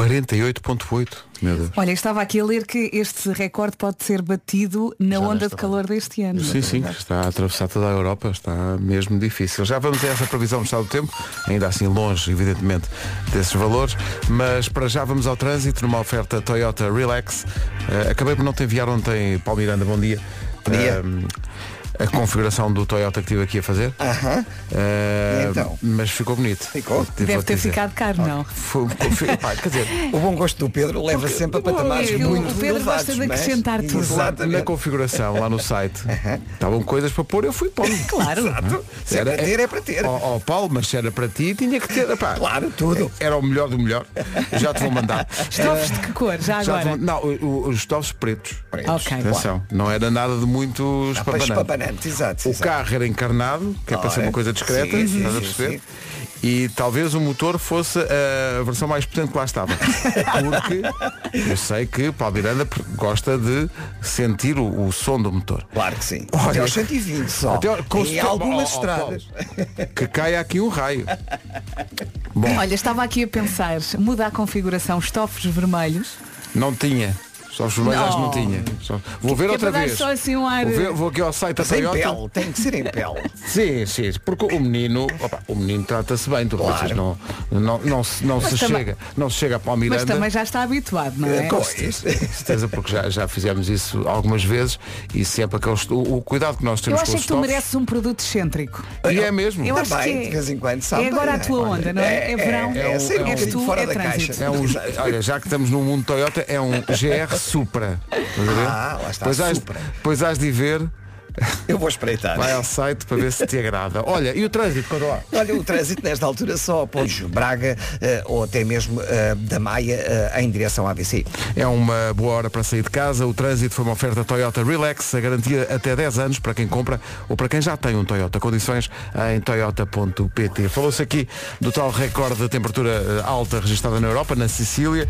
48.8, meu Deus. Olha, estava aqui a ler que este recorde pode ser batido na onda de calor deste ano. Sim, sim, está a atravessar toda a Europa, está mesmo difícil. Já vamos a essa previsão do estado do tempo, ainda assim longe, evidentemente, desses valores, mas para já vamos ao trânsito numa oferta Toyota Relax. Eh, acabei por não te enviar ontem, Paulo Miranda, bom dia. Bom dia. A configuração do Toyota que estive aqui a fazer. Aham. Eh, Então? Mas ficou bonito. Ficou? Deve ter dizer. ficado caro, não? Foi, foi- pá, quer dizer, O bom gosto do Pedro leva sempre a patamares Porque o muito Pedro elevados, gosta de mas- acrescentar tudo. na Exatamente. configuração lá no site estavam coisas para pôr, eu fui pondo. Claro. Se é para ter, é para ter. Ó ó, Paulo, mas se era para ti, tinha que ter. Pá, Claro, tudo. Era o melhor do melhor. Já te vou mandar. Estofos de que cor, já Já te agora? vou- não, o- o- os estofos pretos. Pretos. Ok. Atenção, não era nada de muito pois, espampanante. Papanante, exato. O exato. carro era encarnado, que é para ser Ora, uma coisa discreta, sim, sim, estás a sim, perceber? sim. E talvez o motor fosse a versão mais potente que lá estava. Porque eu sei que Paulo Miranda gosta de sentir o, o som do motor. Claro que sim. Olha, Até aos 120 só. Até ao- com- em algumas estradas. Que caia aqui um raio. Bom, Olha, estava aqui a pensar, muda a configuração estofos vermelhos. não tinha. Só os vermelhos acho que não tinha. Só- Vou ver Que é outra para dar vez. só assim um ar- Vou, ver- vou aqui ao site da Toyota. pele, tem que ser em pele. Sim, sim, porque o menino, opa, o menino trata-se bem, tu Claro. pensas, não, não, não, se, não se também- chega, não se chega a Paulo Mas Miranda. também já está habituado, não é? Pois. certeza, porque já, já fizemos isso algumas vezes e sempre aqueles, o, o cuidado que nós Eu temos acho com é os que tu mereces um produto excêntrico. E é mesmo. Eu acho Também, que é. de vez em quando, sabe? É agora a tua Olha, onda, não é? É verão, É, sair um é um- és bocadinho tu, fora é da trânsito. caixa. É um, olha, já que estamos no mundo Toyota, é um GR Supra. Ah, lá está, Pois Supra. pois hás de ver, Eu vou espreitar. vai ao site para ver se te agrada. Olha, e o trânsito, conta lá. Olha, o trânsito nesta altura só após Braga eh, ou até mesmo eh, da Maia eh, em direção à AVC. É uma boa hora para sair de casa. O trânsito foi uma oferta Toyota Relax, a garantia até 10 anos para quem compra ou para quem já tem um Toyota. Condições em toyota.pt. Falou-se aqui do tal recorde de temperatura alta registrada na Europa, na Sicília.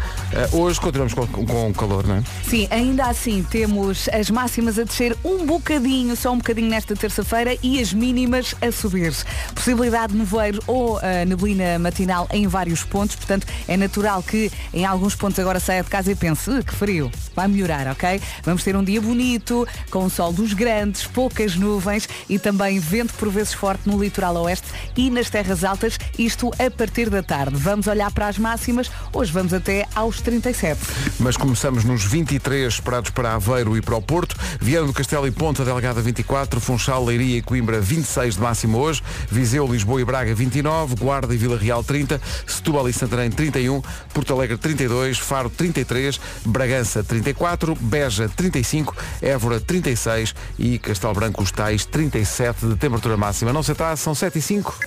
Hoje continuamos com, com calor, não é? Sim, ainda assim temos as máximas a descer um bocadinho, só um bocadinho nesta terça-feira e as mínimas a subir. Possibilidade de nevoeiro ou ah, neblina matinal em vários pontos, portanto é natural que em alguns pontos agora saia de casa e pense, "Uh, que frio, vai melhorar, ok? Vamos ter um dia bonito, com o sol dos grandes, poucas nuvens e também vento por vezes forte no litoral oeste e nas terras altas, isto a partir da tarde. Vamos olhar para as máximas, hoje vamos até aos 37. Mas começamos nos 23 esperados para Aveiro e para o Porto. Viana do Castelo e Ponta Delgada 24, Funchal, Leiria e Coimbra 26 de máximo hoje, Viseu, Lisboa e Braga 29, Guarda e Vila Real 30, Setúbal e Santarém 31, Porto Alegre 32, Faro 33, Bragança 34, Beja 35, Évora 36 e Castelo Branco os tais 37 de temperatura máxima. Não se está, são 7 e 5.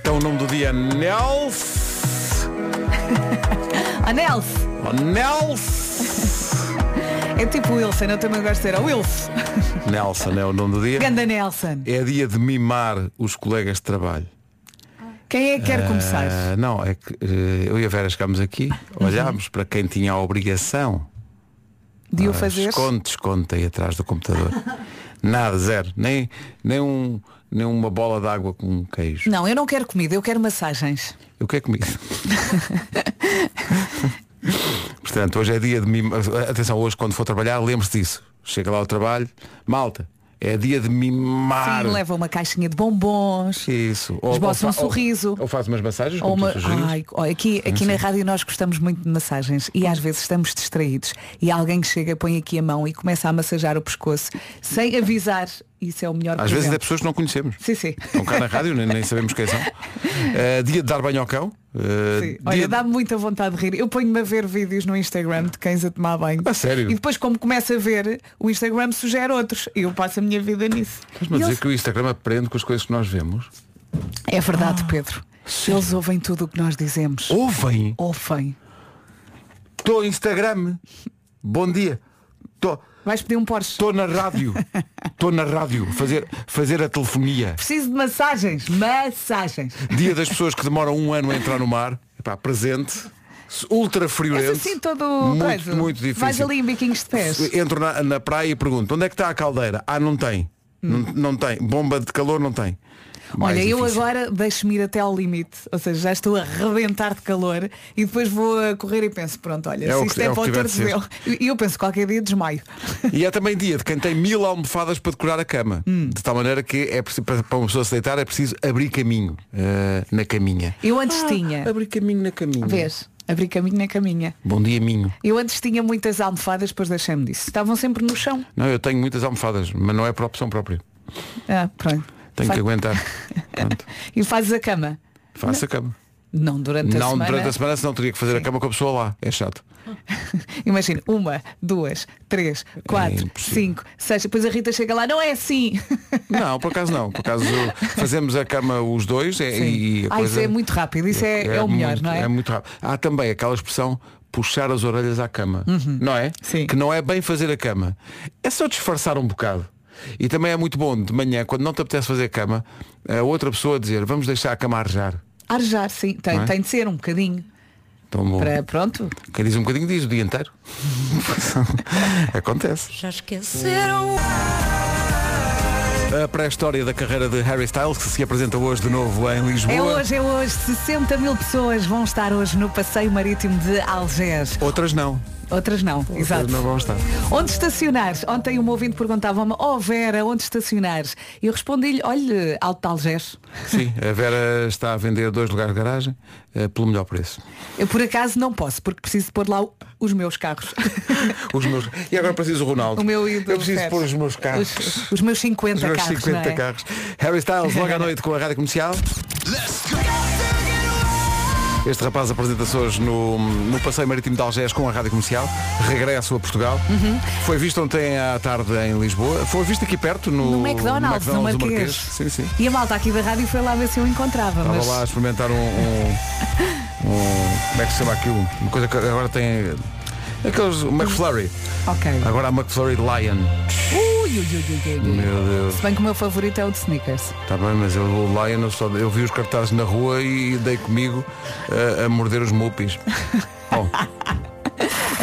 Então o nome do dia Nels. Oh, Nels. É tipo o Wilson, eu também gosto de ser o Wilson. Nelson é o nome do dia. Ganda Nelson. É dia de mimar os colegas de trabalho. Quem é que quer começar? Ah, não, é que eh, eu e a Vera chegámos aqui, olhámos para quem tinha a obrigação. De o Ah, fazer? Esconde, esconde aí atrás do computador. Nada, zero. Nem, nem, um, nem uma bola de água com um queijo. Não, eu não quero comida, eu quero massagens. O que é comigo? Portanto, hoje é dia de mimar. Atenção, hoje quando for trabalhar, lembre-se disso. Chega lá ao trabalho, malta, é dia de mimar. Sim, leva uma caixinha de bombons. Isso. Esboça um ou- sorriso. Ou, faz umas massagens, Ou uma... Ai, aqui aqui na rádio nós gostamos muito de massagens e às vezes estamos distraídos e alguém que chega, põe aqui a mão e começa a massajar o pescoço sem avisar. Isso é o melhor Às vezes é presente. pessoas que não conhecemos. Sim, sim. Estão cá na rádio, nem, nem sabemos quem são. Eh, dia de dar banho ao cão. Sim. dia Olha, dá-me muita vontade de rir. Eu ponho-me a ver vídeos no Instagram de cães a tomar banho. A sério? E depois, como começo a ver, o Instagram sugere outros. E eu passo a minha vida nisso. Estás-me a E dizer eles- que o Instagram aprende com as coisas que nós vemos. É verdade, Ah, Pedro. Eles ouvem tudo o que nós dizemos. Ouvem. Ouvem. Estou Instagram. Bom dia. Estou Vais pedir um Porsche. estou na rádio. Estou na rádio. Fazer, fazer a telefonia. Preciso de massagens. Massagens. Dia das pessoas que demoram um ano a entrar no mar. Epá, presente. Ultra friorento. assim todo muito, coisa. muito difícil. Vais ali em biquinhos de pés. Entro na, na praia e pergunto, onde é que está a caldeira? Ah, não tem. Não, Hum. não tem. Bomba de calor não tem. Olha, eu difícil. agora deixo-me ir até ao limite, ou seja, já estou a rebentar de calor e depois vou a correr e penso, pronto, olha, É se isto que- é, é para o torcedelo. E eu penso, qualquer dia desmaio. E é também dia de quem tem mil almofadas para decorar a cama. De tal maneira que é para uma pessoa se deitar é preciso abrir caminho eh, na caminha. Eu antes tinha, Abrir caminho na caminha. vês, abri caminho na caminha. Bom dia, Minho. Eu antes tinha muitas almofadas, depois deixei-me disso. Estavam sempre no chão. Não, eu tenho muitas almofadas, mas não é por opção própria. Ah, pronto. Tenho que aguentar. E fazes a cama. Faço a cama. Não durante a não semana. durante a semana, senão teria que fazer a cama com a pessoa lá. É chato. Imagina, uma, duas, três, quatro, impossível. cinco, seis. Depois a Rita chega lá, não é assim. Não, por acaso não. Por acaso fazemos a cama os dois é, e a Ah, coisa isso é muito rápido, isso é, é o melhor, muito, não é? É muito rápido. Há também aquela expressão puxar as orelhas à cama. Não é? Uhum. Sim. Que não é bem fazer a cama. É só disfarçar um bocado. E também é muito bom de manhã, quando não te apetece fazer a cama, a outra pessoa dizer, vamos deixar a cama arejar. Arejar, sim, tem, é? tem de ser um bocadinho. Para, pronto. Quem diz um bocadinho diz o dia inteiro. Acontece. Já esqueceram. A pré-história da carreira de Harry Styles, que se apresenta hoje de novo em Lisboa. É hoje, é hoje. 60 mil pessoas vão estar hoje no passeio marítimo de Algés. Outras não. Outras não, exato. Outras não vão estar. Onde estacionares? Ontem um ouvinte perguntava-me, oh Vera, onde estacionares? E eu respondi-lhe, olha, Alto de Algés. Sim, a Vera está a vender dois lugares de garagem eh, pelo melhor preço. Eu por acaso não posso, porque preciso pôr lá os meus carros. Os meus... E agora preciso o Ronaldo. O meu o do Eu preciso Fer. pôr os meus carros. Os, os meus 50 Os meus carros, 50 não é? carros. Harry Styles, logo à noite com a rádio comercial. Este rapaz apresenta-se hoje no, no Passeio Marítimo de Algés com a Rádio Comercial. Regresso a Portugal. Uhum. Foi visto ontem à tarde em Lisboa. Foi visto aqui perto no, No McDonald's, no do Marquês. Sim, sim. E a malta aqui da rádio foi lá ver se eu encontrava. Estava mas... lá a experimentar um, um- um- Como é que se chama aquilo? Uma coisa que agora tem. Aqueles. McFlurry. Ok. Agora a McFlurry Lion. Ui, ui, ui, ui, ui. Meu Deus. Se bem que o meu favorito é o de Snickers. Está bem, mas eu, o Lion eu, só, eu vi os cartazes na rua e dei comigo a, a morder os mupis. Bom,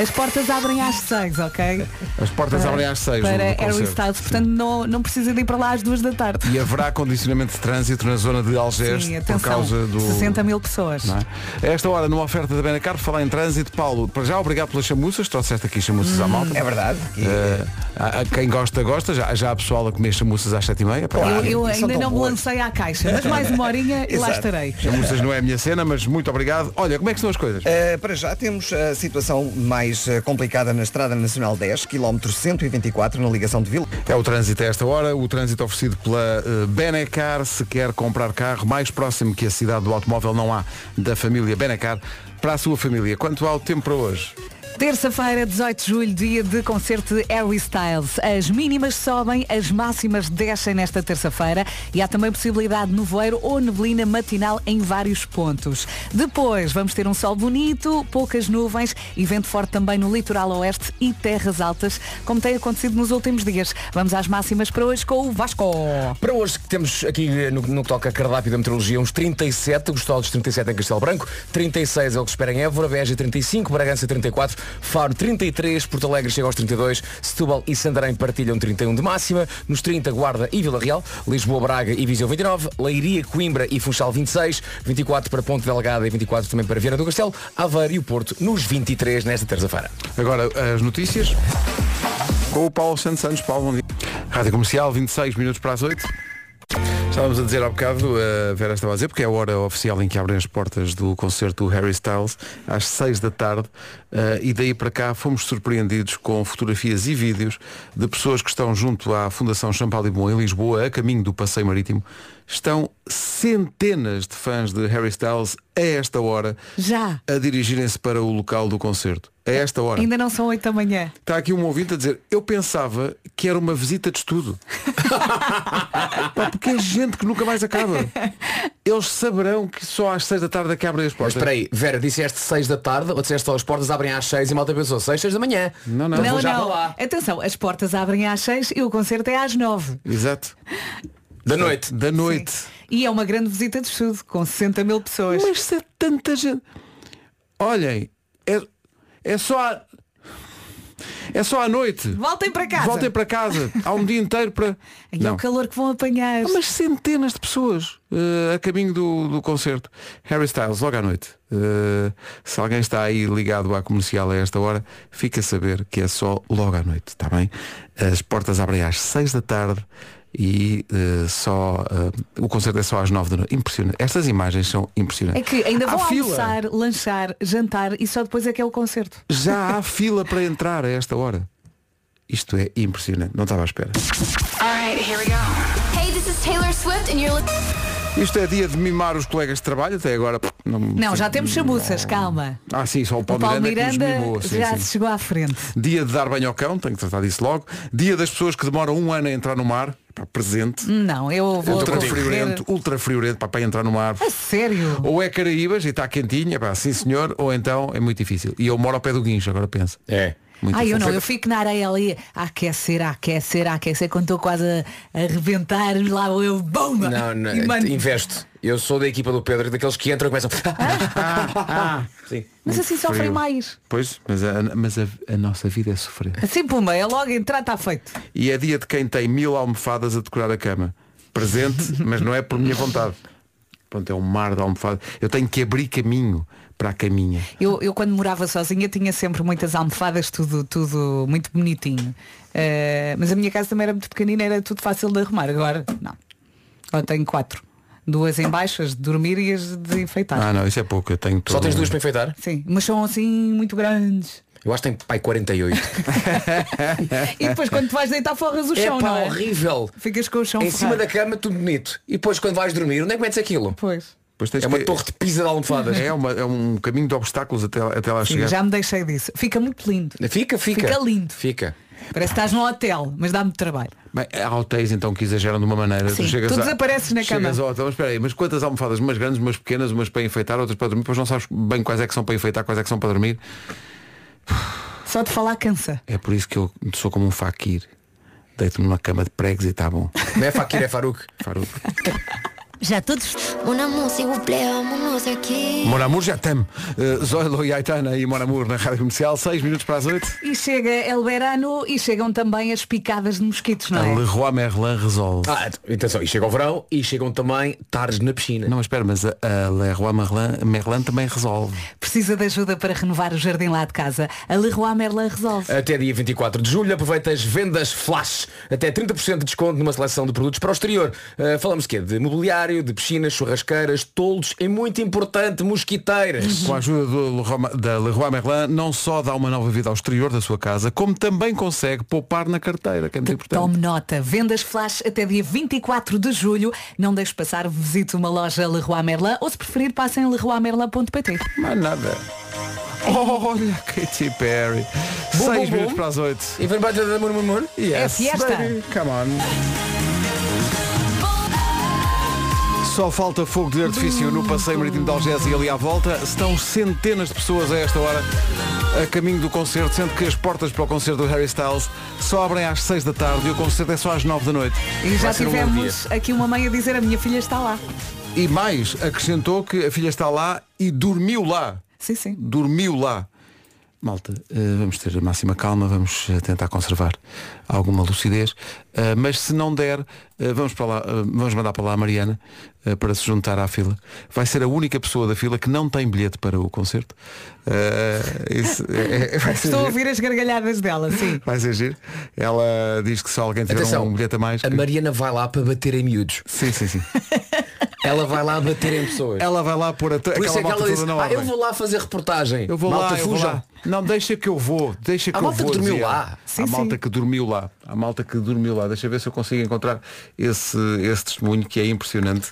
As portas abrem às 6, ok? as portas abrem às 6 Para Harry. Styles, portanto não, não precisa de ir para lá às 2 da tarde. E haverá condicionamento de trânsito na zona de Algés Sim, por causa do. 60 mil pessoas. É? A esta hora, numa oferta da Benacar, por falar em trânsito, Paulo, para já obrigado pelas chamuças, trouxeste aqui chamuças à malta. É verdade. E, Eh, há- há quem gosta, gosta, já, já há pessoal a comer chamuças às 7h30. Claro. Eu, eu são ainda não me boas. lancei à caixa, mas mais uma horinha e lá estarei. Chamuças não é a minha cena, mas muito obrigado. Olha, como é que estão as coisas? Uh, para já temos a situação mais uh, complicada na Estrada Nacional 10, quilómetro 124, na ligação de Vila. É o trânsito a esta hora, o trânsito oferecido pela eh, Benacar. Se quer comprar carro, mais próximo que a cidade do automóvel não há da família Benacar, para a sua família. Quanto ao tempo para hoje? Terça-feira, 18 de julho, dia de concerto de Harry Styles. As mínimas sobem, as máximas descem nesta terça-feira e há também possibilidade de nevoeiro ou neblina matinal em vários pontos. Depois vamos ter um sol bonito, poucas nuvens e vento forte também no litoral oeste e terras altas, como tem acontecido nos últimos dias. Vamos às máximas para hoje com o Vasco. Para hoje que temos aqui no, no que toca a cardápio da meteorologia uns 37, gostosos 37 em Castelo Branco, 36 é o que se espera em Évora, Beja 35, Bragança 34, Faro 33, Porto Alegre chega aos 32, Setúbal e Santarém partilham 31 de máxima, nos 30 Guarda e Vila Real, Lisboa, Braga e Viseu 29, Leiria, Coimbra e Funchal 26, 24 para Ponte Delgada e 24 também para Viana do Castelo, Aveiro e o Porto nos 23 nesta terça-feira. Agora as notícias com o Paulo Santos Santos. Paulo, bom dia. Rádio Comercial, 26 minutos para as 8. Estávamos a dizer há bocado, a Vera estava a dizer, porque é a hora oficial em que abrem as portas do concerto Harry Styles, às 6 da tarde, eh, e daí para cá fomos surpreendidos com fotografias e vídeos de pessoas que estão junto à Fundação Champalibon em Lisboa, a caminho do Passeio Marítimo. Estão centenas de fãs de Harry Styles a esta hora Já. a dirigirem-se para o local do concerto. A esta hora. Ainda não são 8 da manhã. Está aqui um ouvinte a dizer, eu pensava que era uma visita de estudo. Pá, porque é gente que nunca mais acaba. Eles saberão que só às seis da tarde é que abrem as Mas portas. espera aí, Vera, disseste 6 da tarde, ou disseste só as portas abrem às 6 e malta pensou 6, 6 da manhã. Não, não. Então não, vou já não. Atenção, as portas abrem às 6 e o concerto é às 9. Exato. Da noite. Da noite. E é uma grande visita de estudo, com 60 mil pessoas. Mas se é tanta gente. Olhem, é, é só. a- É só à noite. Voltem para casa. Voltem para casa. Há um dia inteiro para. E é o calor que vão apanhar. Há umas centenas de pessoas uh, a caminho do, do concerto. Harry Styles, logo à noite. Uh, se alguém está aí ligado à comercial a esta hora, fica a saber que é só logo à noite, está bem? As portas abrem às 6 da tarde e uh, só uh, o concerto é só às 9 da noite. Impressionante. Estas imagens são impressionantes. É que ainda vão há almoçar, fila. lanchar, jantar e só depois é que é o concerto. Já há fila para entrar a esta hora. Isto é impressionante. Não estava à espera. Alright, here we go. Hey, this is Taylor Swift and you're Isto é dia de mimar os colegas de trabalho, até agora. Não, Não, já temos chamuças, calma. Ah, sim, só o O Paulo, Paulo Miranda, é que nos Miranda mimou. Sim, já sim. se chegou à frente. Dia de dar banho ao cão, tenho que tratar disso logo. Dia das pessoas que demoram um ano a entrar no mar. Pá, presente. Não, eu vou Ultra friorento, ultra friorento para, para entrar no mar. A sério? Ou é Caraíbas e está quentinha, pá, sim senhor, ou então é muito difícil. E eu moro ao pé do guincho, agora pensa. É. Muito Ai, eu não, eu fico na areia ali a aquecer, a aquecer, a aquecer, quando estou quase a, a rebentar, lá eu, bomba! Não, não, investo. Eu sou da equipa do Pedro, daqueles que entram e começam. Sim. Mas assim sofrem mais. Pois, mas, a, mas a, a nossa vida é sofrer. Assim, pumba, é logo entrar, está feito. E é dia de quem tem mil almofadas a decorar a cama. Presente, mas não é por minha vontade. Pronto, é um mar de almofadas. Eu tenho que abrir caminho para a caminha. Eu, eu quando morava sozinha tinha sempre muitas almofadas, tudo, tudo muito bonitinho. Eh, mas a minha casa também era muito pequenina, era tudo fácil de arrumar. Agora, não. Agora tenho quatro. Duas em baixo, as de dormir e as de enfeitar. Ah não, isso é pouco. Eu tenho Só tens duas para enfeitar? Sim, mas são assim muito grandes. Eu acho que tem pai 48. E depois quando tu vais deitar forras o é chão, pá, não é? horrível. Ficas com o chão Em cima da cama, tudo bonito. E depois quando vais dormir, onde é que metes aquilo? Pois. Pois tens É uma que- torre de pisa de almofadas. É, uma- é um caminho de obstáculos até, até lá Sim, chegar. já me deixei disso. Fica muito lindo. Fica, fica. Fica lindo. Fica. Parece que estás num hotel, mas dá-me trabalho. Bem, há hotéis então que exageram de uma maneira. Sim, tu a- desapareces na chegas cama. ao hotel, mas espera aí, mas quantas almofadas? Umas grandes, umas pequenas, umas para enfeitar, outras para dormir, depois não sabes bem quais é que são para enfeitar, quais é que são para dormir. Só de falar cansa. É por isso que eu sou como um faquir. Deito-me numa cama de pregos e está bom. Não é Fakir, é Faruk. Faruco. Já todos. Mon amour, s'il vous plaît, vámonos aqui. Mon Amour já tem. Uh, Zoilo e Aitana e Mon Amour na Rádio Comercial, 6 minutos para as 8. E chega El Verano e chegam também as picadas de mosquitos, não A é? Leroy Merlin resolve. Ah, atenção, e chega o verão e chegam também tardes na piscina. Não, espera, mas a, a Leroy Merlin, Merlin também resolve. Precisa de ajuda para renovar o jardim lá de casa. A Leroy Merlin resolve. Até dia 24 de julho aproveita as vendas flash. Até 30% de desconto numa seleção de produtos para o exterior. Uh, falamos quê? De mobiliário, de piscinas, churrasqueiras, toldos e muito importante, mosquiteiras. Com a ajuda do Leroy- da Leroy Merlin, não só dá uma nova vida ao exterior da sua casa, como também consegue poupar na carteira, que é muito importante. Tome nota. Vendas flash até dia 24 de julho. Não deixe passar, visite uma loja Leroy Merlin ou se preferir passem em leroymerlin.pt. Mais nada. Olha, Katy Perry. 6 bum, minutos para as 8. E vem bater da mur, mur, mur. É fiesta. baby, Come on. Só falta fogo de artifício no passeio marítimo de Algés e ali à volta. Estão centenas de pessoas a esta hora a caminho do concerto, sendo que as portas para o concerto do Harry Styles só abrem às 6 da tarde e o concerto é só às 9 da noite. E já ser um tivemos aqui uma mãe a dizer a minha filha está lá. E mais, acrescentou que a filha está lá e dormiu lá. Sim, sim. Dormiu lá. Malta, eh, vamos ter a máxima calma, vamos eh, tentar conservar alguma lucidez, Eh, mas se não der, vamos, para lá, vamos mandar para lá a Mariana para se juntar à fila. Vai ser a única pessoa da fila que não tem bilhete para o concerto. Isso é- é- ser Estou a ouvir as gargalhadas dela, sim. Vai ser giro. Ela diz que se alguém tiver Atenção, um bilhete a mais. a que- Mariana vai lá para bater em miúdos. Sim, sim, sim. Ela vai lá bater em pessoas. Ela vai lá pôr a Por isso é que ela na ah, eu vou lá fazer reportagem. Eu vou Malta, lá, eu vou fujam. lá. Não, deixa que eu vou. Deixa que A eu malta vou. que dormiu dizia. lá. Sim, a malta sim. que dormiu lá. A malta que dormiu lá. Deixa eu ver se eu consigo encontrar esse, esse testemunho que é impressionante.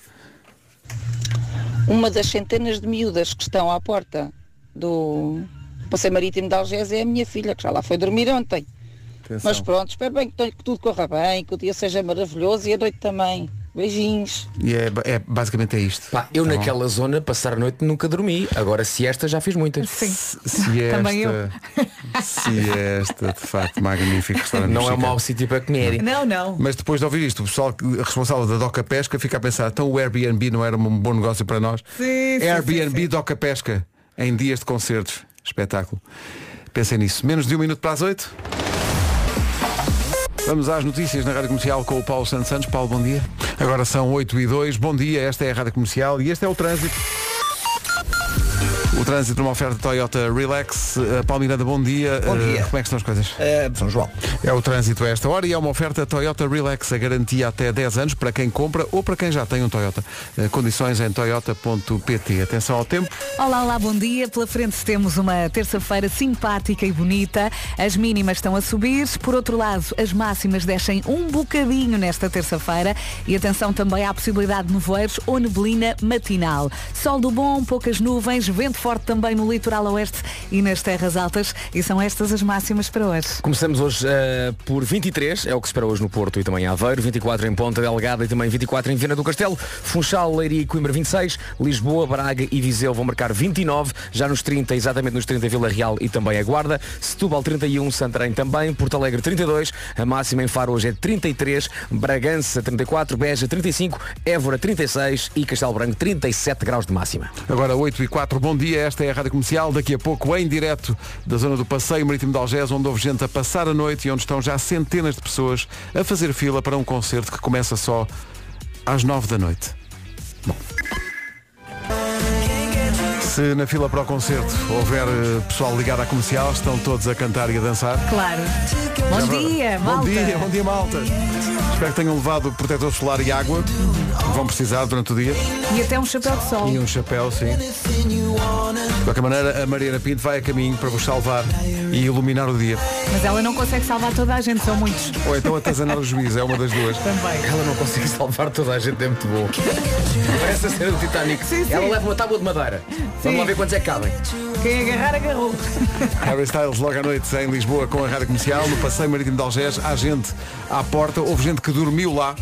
Uma das centenas de miúdas que estão à porta do Passeio Marítimo de Algés é a minha filha, que já lá foi dormir ontem. Atenção. Mas pronto, espero bem que tudo corra bem, que o dia seja maravilhoso e a noite também. Beijinhos. E é, é- basicamente é isto. Pá, eu Tá bom? naquela zona passar a noite nunca dormi. Agora se esta já fiz muitas. Sim. Se esta, Também eu. se esta, de facto, magnífico restaurante Não é um mexicano. mau sítio para comer. Não, não. Mas depois de ouvir isto, o pessoal responsável da Doca Pesca fica a pensar, então o Airbnb não era um bom negócio para nós? Sim, sim, Airbnb sim, sim. Doca Pesca em dias de concertos. Espetáculo. Pensem nisso. Menos de um minuto para as oito. Vamos às notícias na Rádio Comercial com o Paulo Santos Santos. Paulo, bom dia. Agora são 8 e 2. Bom dia, esta é a Rádio Comercial e este é o trânsito. O trânsito numa oferta Toyota Relax. Uh, Paulo Miranda, bom dia. Bom Uh, dia. como é que estão as coisas? Uh, São João. É o trânsito a esta hora e é uma oferta Toyota Relax, a garantia até 10 anos para quem compra ou para quem já tem um Toyota. Uh, condições em toyota.pt. Atenção ao tempo. Olá, olá, bom dia. Pela frente temos uma terça-feira simpática e bonita. As mínimas estão a subir. Por outro lado, as máximas descem um bocadinho nesta terça-feira. E atenção também à possibilidade de nevoeiros ou neblina matinal. Sol do bom, poucas nuvens, vento forte também no litoral oeste e nas terras altas. E são estas as máximas para hoje. Começamos hoje eh, por 23, é o que se espera hoje no Porto e também em Aveiro, 24 em Ponta Delgada e também 24 em Viana do Castelo, Funchal, Leiria e Coimbra 26, Lisboa, Braga e Viseu vão marcar 29, já nos 30, exatamente nos 30 Vila Real e também a Guarda, Setúbal 31, Santarém também, Porto Alegre 32, a máxima em Faro hoje é 33, Bragança 34, Beja 35, Évora 36 e Castelo Branco 37 graus de máxima. Agora 8 e 4, bom dia, esta é a Rádio Comercial, daqui a pouco em direto da zona do Passeio Marítimo de Algés, onde houve gente a passar a noite e onde estão já centenas de pessoas a fazer fila para um concerto que começa só às 9 da noite. Bom. Se na fila para o concerto houver eh, pessoal ligado à comercial, estão todos a cantar e a dançar. Claro. Bom dia, Bom malta. dia, bom dia malta. Espero que tenham levado protetor solar e água. Vão precisar durante o dia. E até um chapéu de sol. E um chapéu, sim. De qualquer maneira, a Mariana Pinto vai a caminho para vos salvar e iluminar o dia. Mas ela não consegue salvar toda a gente, são muitos. Ou então atazanar o juiz, é uma das duas. Também. Ela não consegue salvar toda a gente, é muito bom. Parece a cena do Titanic. Sim, sim. Ela leva uma tábua de madeira. Vamos lá ver quantos é que cabem. Quem agarrar, agarrou. Harry Styles logo à noite em Lisboa com a Rádio Comercial, no Passeio Marítimo de Algés, há gente à porta, houve gente que dormiu lá.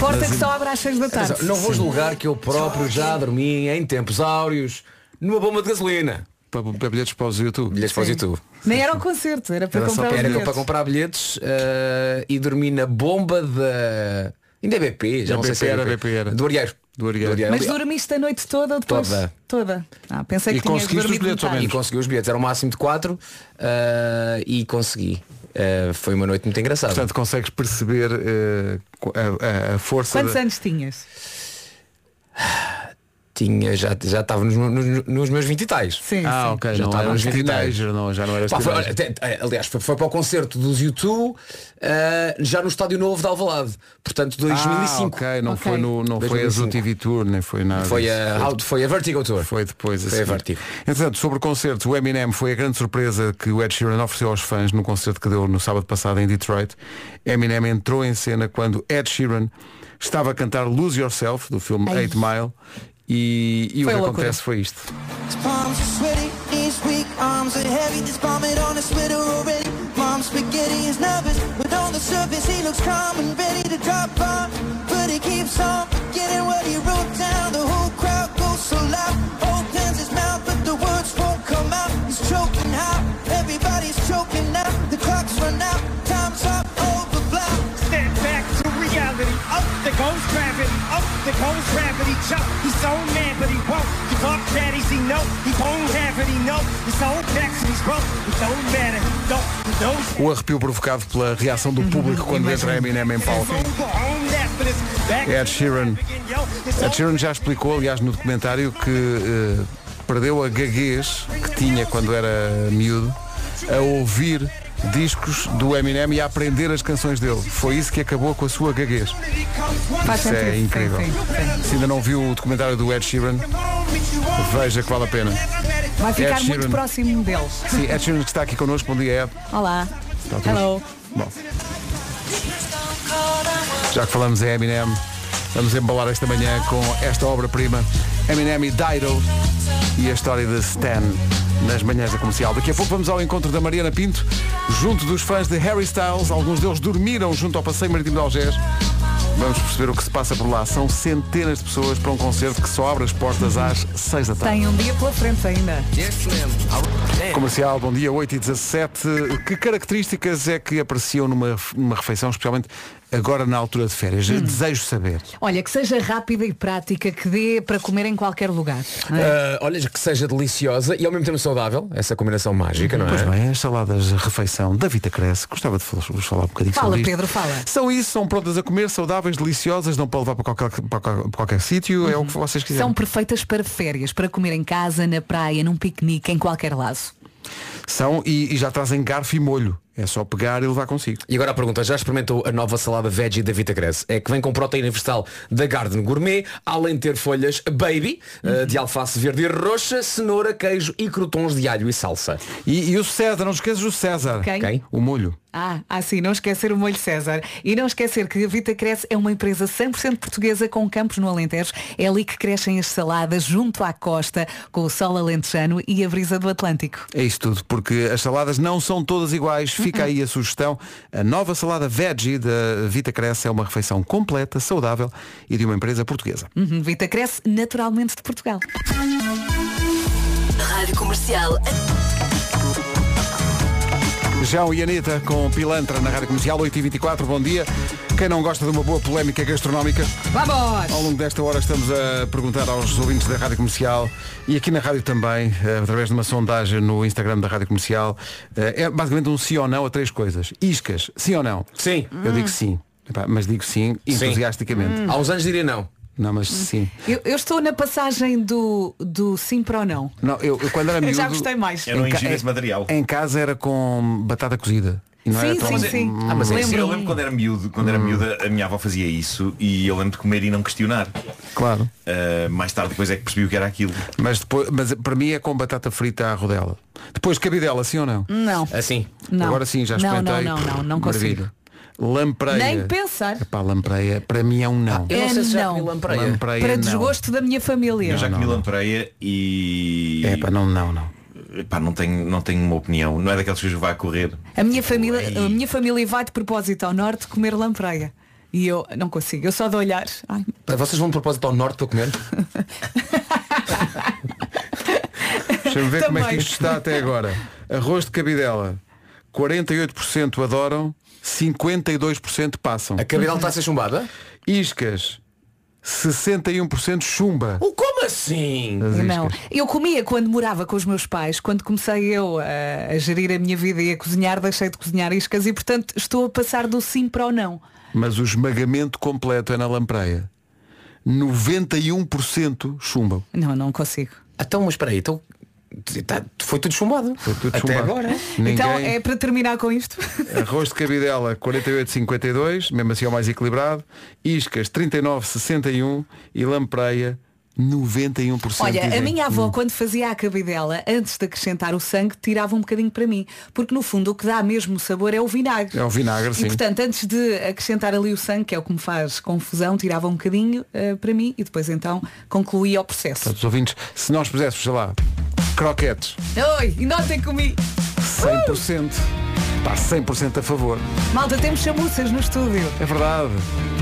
Porta que só abre às 6 da tarde. Não vou julgar que eu próprio já dormi em tempos áureos numa bomba de gasolina. Para, para bilhetes para os YouTube. Bilhetes para o YouTube. Nem era o concerto, era para Era só comprar para- os Era bilhetes. para comprar bilhetes eh, e dormi na bomba da. Ainda é BP, já Da não sei se é era, BP era. Do Arieiro. Do Arieiro. Mas dormiste a noite toda ou depois? Toda. Toda. Ah, pensei E que tinhas conseguiste os dormido bilhetes, ao metade. E consegui os bilhetes. Era o máximo de 4 e consegui. Eh, foi uma noite muito engraçada. Portanto, consegues perceber eh, a, a- a força. Quantos da- anos tinhas? Tinha, já, já estava nos, nos- nos meus 20 e tais. Sim, Ah, sim. ok, Já não estava nos 20 teenager, não, já não eras Pá, foi- até- aliás, foi, foi para o concerto dos U2 eh, já no Estádio Novo de Alvalade. Portanto, 2005. Ah, ok, não Ok. foi, no, não foi a 2005. Zoo TV Tour, nem foi nada. Foi, a, How- foi a Vertigo Tour. Foi depois Foi a assim. Vertigo. Entretanto, sobre o concerto, o Eminem foi a grande surpresa que o Ed Sheeran ofereceu aos fãs no concerto que deu no sábado passado em Detroit. Eminem entrou em cena quando Ed Sheeran estava a cantar Lose Yourself, do filme Ai. Eight Mile, e, e o que loucura. acontece foi isto. Chuck, he's so mad, but he won't give up. Daddies, he know he won't have it. He know his own backs and he's broke. It don't matter. Don't. O arrepio provocado pela reação do público quando entra Eminem em palco. Ed Sheeran. Ed Sheeran já explicou, aliás, no documentário, que eh, perdeu a gaguez que tinha quando era miúdo a ouvir discos do Eminem e a aprender as canções dele. Foi isso que acabou com a sua gaguez. Faz Isso sentido. é incrível. sim, sim. Se ainda não viu o documentário do Ed Sheeran, veja que vale a pena. Vai ficar Ed muito Sheeran. próximo dele. Sim, Ed Sheeran que está aqui connosco. Bom dia, Ed. Olá. Está tudo- Hello. Bom. Já que falamos em Eminem, vamos embalar esta manhã com esta obra-prima, Eminem e Dido e a história de Stan nas manhãs da comercial. Daqui a pouco vamos ao encontro da Mariana Pinto, junto dos fãs de Harry Styles. Alguns deles dormiram junto ao Passeio Marítimo de Algés. Vamos perceber o que se passa por lá. São centenas de pessoas para um concerto que só abre as portas às 6 da tarde. Tem um dia pela frente ainda. Comercial, bom dia, 8 e 17. Que características é que apreciam numa, numa refeição, especialmente agora na altura de férias? Hum. Desejo saber. Olha, que seja rápida e prática, que dê para comer em qualquer lugar. é? Ah, olha, que seja deliciosa e ao mesmo tempo saudável, essa combinação mágica, não é? Pois bem, as saladas de refeição da Vita Cresce, gostava de vos falar um bocadinho Fala, sobre isto. Pedro, fala. São isso, são prontas a comer, saudáveis, deliciosas, não para levar para qualquer, para qualquer, para qualquer sítio, é o que vocês quiserem. São perfeitas para férias, para comer em casa, na praia, num piquenique, em qualquer lado. São e, e já trazem garfo e molho. É só pegar e levar consigo. E agora a pergunta, já experimentou a nova salada veggie da Vita Cresce? É que vem com proteína vegetal da Garden Gourmet, além de ter folhas baby, eh, de alface verde e roxa, cenoura, queijo e crotons de alho e salsa. E, e o César, não esqueças o César. Quem? Quem? O molho. Ah, ah, sim, não esquecer o molho César. E não esquecer que a Vita Cresce é uma empresa 100% portuguesa com campos no Alentejo. É ali que crescem as saladas, junto à costa, com o sol alentejano e a brisa do Atlântico. É isso tudo, porque as saladas não são todas iguais. Fica aí a sugestão. A nova salada veggie da Vita Cresce é uma refeição completa, saudável e de uma empresa portuguesa. Uhum, Vita Cresce, naturalmente de Portugal. Rádio Comercial. João e Anitta com Pilantra na Rádio Comercial 8h24, bom dia. Quem não gosta de uma boa polémica gastronómica, Vamos! ao longo desta hora estamos a perguntar aos ouvintes da Rádio Comercial e aqui na rádio também, eh, através de uma sondagem no Instagram da Rádio Comercial, eh, é basicamente um sim ou não a três coisas. Iscas, sim ou não? Sim. Eu digo sim. Epá, mas digo sim entusiasticamente. Hum. Há uns anos diria não. Não, mas sim. Eu, eu estou na passagem do, do sim para o não. Não, eu, eu quando era miúdo, já gostei mais. Eu não ingiro esse material. em casa era com batata cozida. E não Sim, era tão... sim, sim. Hum, Ah, mas é Sim, eu lembro quando era miúdo, quando Hum. era miúda, a minha avó fazia isso e eu lembro de comer e não questionar. Claro. Uh, mais tarde depois é que percebi o que era aquilo. Mas, depois, mas para mim é com batata frita à rodela. Depois cabidela, sim ou não? Não. Assim. Não. Agora sim, já Não, experimentei. não, não, não, não consigo. Lampreia. Nem pensar. Epá, lampreia, para mim é um não. Eu não sei se já não. comi lampreia. Lampreia Para não. desgosto da minha família. Eu já comi não. lampreia e. É pá, não, não, não. Epá, não, tenho, não tenho uma opinião. Não é daquelas coisas que vai correr. A minha família, Ei. a minha família vai de propósito ao norte comer lampreia. E eu não consigo, eu só de olhar. Ai, Vocês vão de propósito ao norte para comer? Deixa-me ver como é que Também. isto está até agora. Arroz de cabidela. 48% adoram, 52% passam. A cabidela está a ser chumbada? Iscas. 61% chumba. Oh, como assim? As não. Eu comia quando morava com os meus pais, quando comecei eu a, a gerir a minha vida e a cozinhar, deixei de cozinhar iscas e portanto estou a passar do sim para o não. Mas o esmagamento completo é na lampreia. 91% chumbam. Não, não consigo. Então, mas espera aí, então, tá- foi tudo chumbado. Foi tudo Até chumbado. agora. Ninguém... Então é para terminar com isto. Arroz de cabidela 48,52, mesmo assim é o mais equilibrado. Iscas 39,61 e lampreia 91%. Olha, a minha avó, quando fazia a cabidela, antes de acrescentar o sangue, tirava um bocadinho para mim. Porque no fundo o que dá mesmo sabor é o vinagre. É o vinagre, E sim. portanto, antes de acrescentar ali o sangue, que é o que me faz confusão, tirava um bocadinho eh, para mim e depois então concluía o processo. Portanto, os ouvintes, se nós puséssemos, sei lá, croquetes, Oi, e ontem comi. 100%, pá, 100% a favor. Malta, temos chamuças no estúdio. É verdade.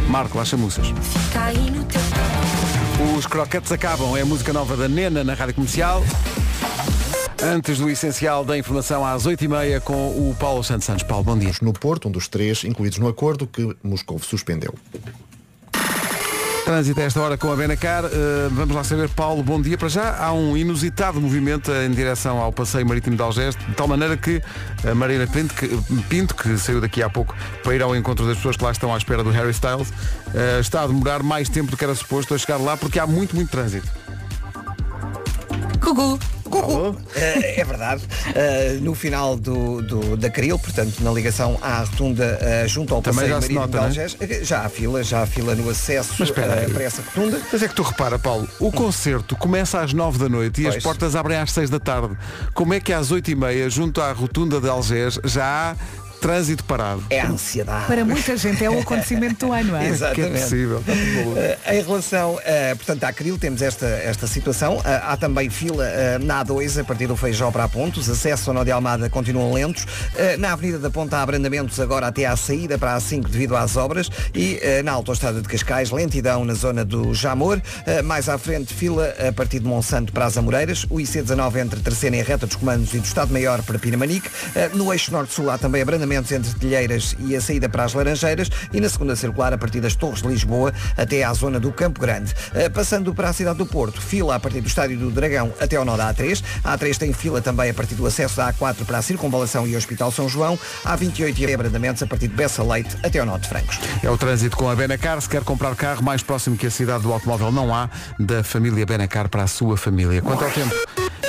Marco, lá chamuças. Os croquetes acabam, é a música nova da Nena na Rádio Comercial. Antes do essencial da informação às 8h30 com o Paulo Santos Santos. Paulo, bom dia. no Porto, um dos três incluídos no acordo que Moscou suspendeu. Trânsito a esta hora com a Benacar. Uh, vamos lá saber, Paulo, bom dia. Para já há um inusitado movimento em direção ao passeio marítimo de Algés, de tal maneira que a Marina Pinto que, Pinto, que saiu daqui há pouco para ir ao encontro das pessoas que lá estão à espera do Harry Styles, uh, está a demorar mais tempo do que era suposto a chegar lá porque há muito, muito trânsito. Cucu. Eh, é verdade. Eh, no final do, do- da Caril, portanto, na ligação à rotunda eh, junto ao Também passeio marítimo nota, de né? Algés, eh, já há fila, já há fila no acesso Mas aí. para essa rotunda. Mas é que tu repara, Paulo, o concerto começa às 9 da noite e as Pois. portas abrem às 6 da tarde. Como é que às 8 e meia, junto à rotunda de Algés, já há trânsito parado? É a ansiedade. Para muita gente é o acontecimento do ano, é? Exato. Que é Exatamente. possível. Eh, em relação, eh, portanto, à Cril, temos esta, esta situação. Eh, há também fila na A2, a partir do Feijó para a Pontos. Acesso ao Nó de Almada continuam lentos. Na Avenida da Ponta há abrandamentos agora até à saída para a A5 devido às obras. E na Autostrada de Cascais, lentidão na zona do Jamor. Mais à frente, fila a partir de Monsanto para as Amoreiras. O IC19 entre Terceira e a Reta dos Comandos e do Estado-Maior para Pinamanique. No eixo Norte-Sul há também abrandamentos entre Telheiras e a saída para as Laranjeiras e na segunda circular a partir das Torres de Lisboa até à zona do Campo Grande. Eh, Passando para a cidade do Porto, fila a partir do Estádio do Dragão até ao nó da A3. A A3 tem fila também a partir do acesso da A4 para a Circunvalação e Hospital São João. A 28 e abrandamentos a partir de Bessa Leite até ao nó de Francos. É o trânsito com a Benacar. Se quer comprar carro, mais próximo que a cidade do automóvel não há, da família Benacar para a sua família. Quanto ao tempo,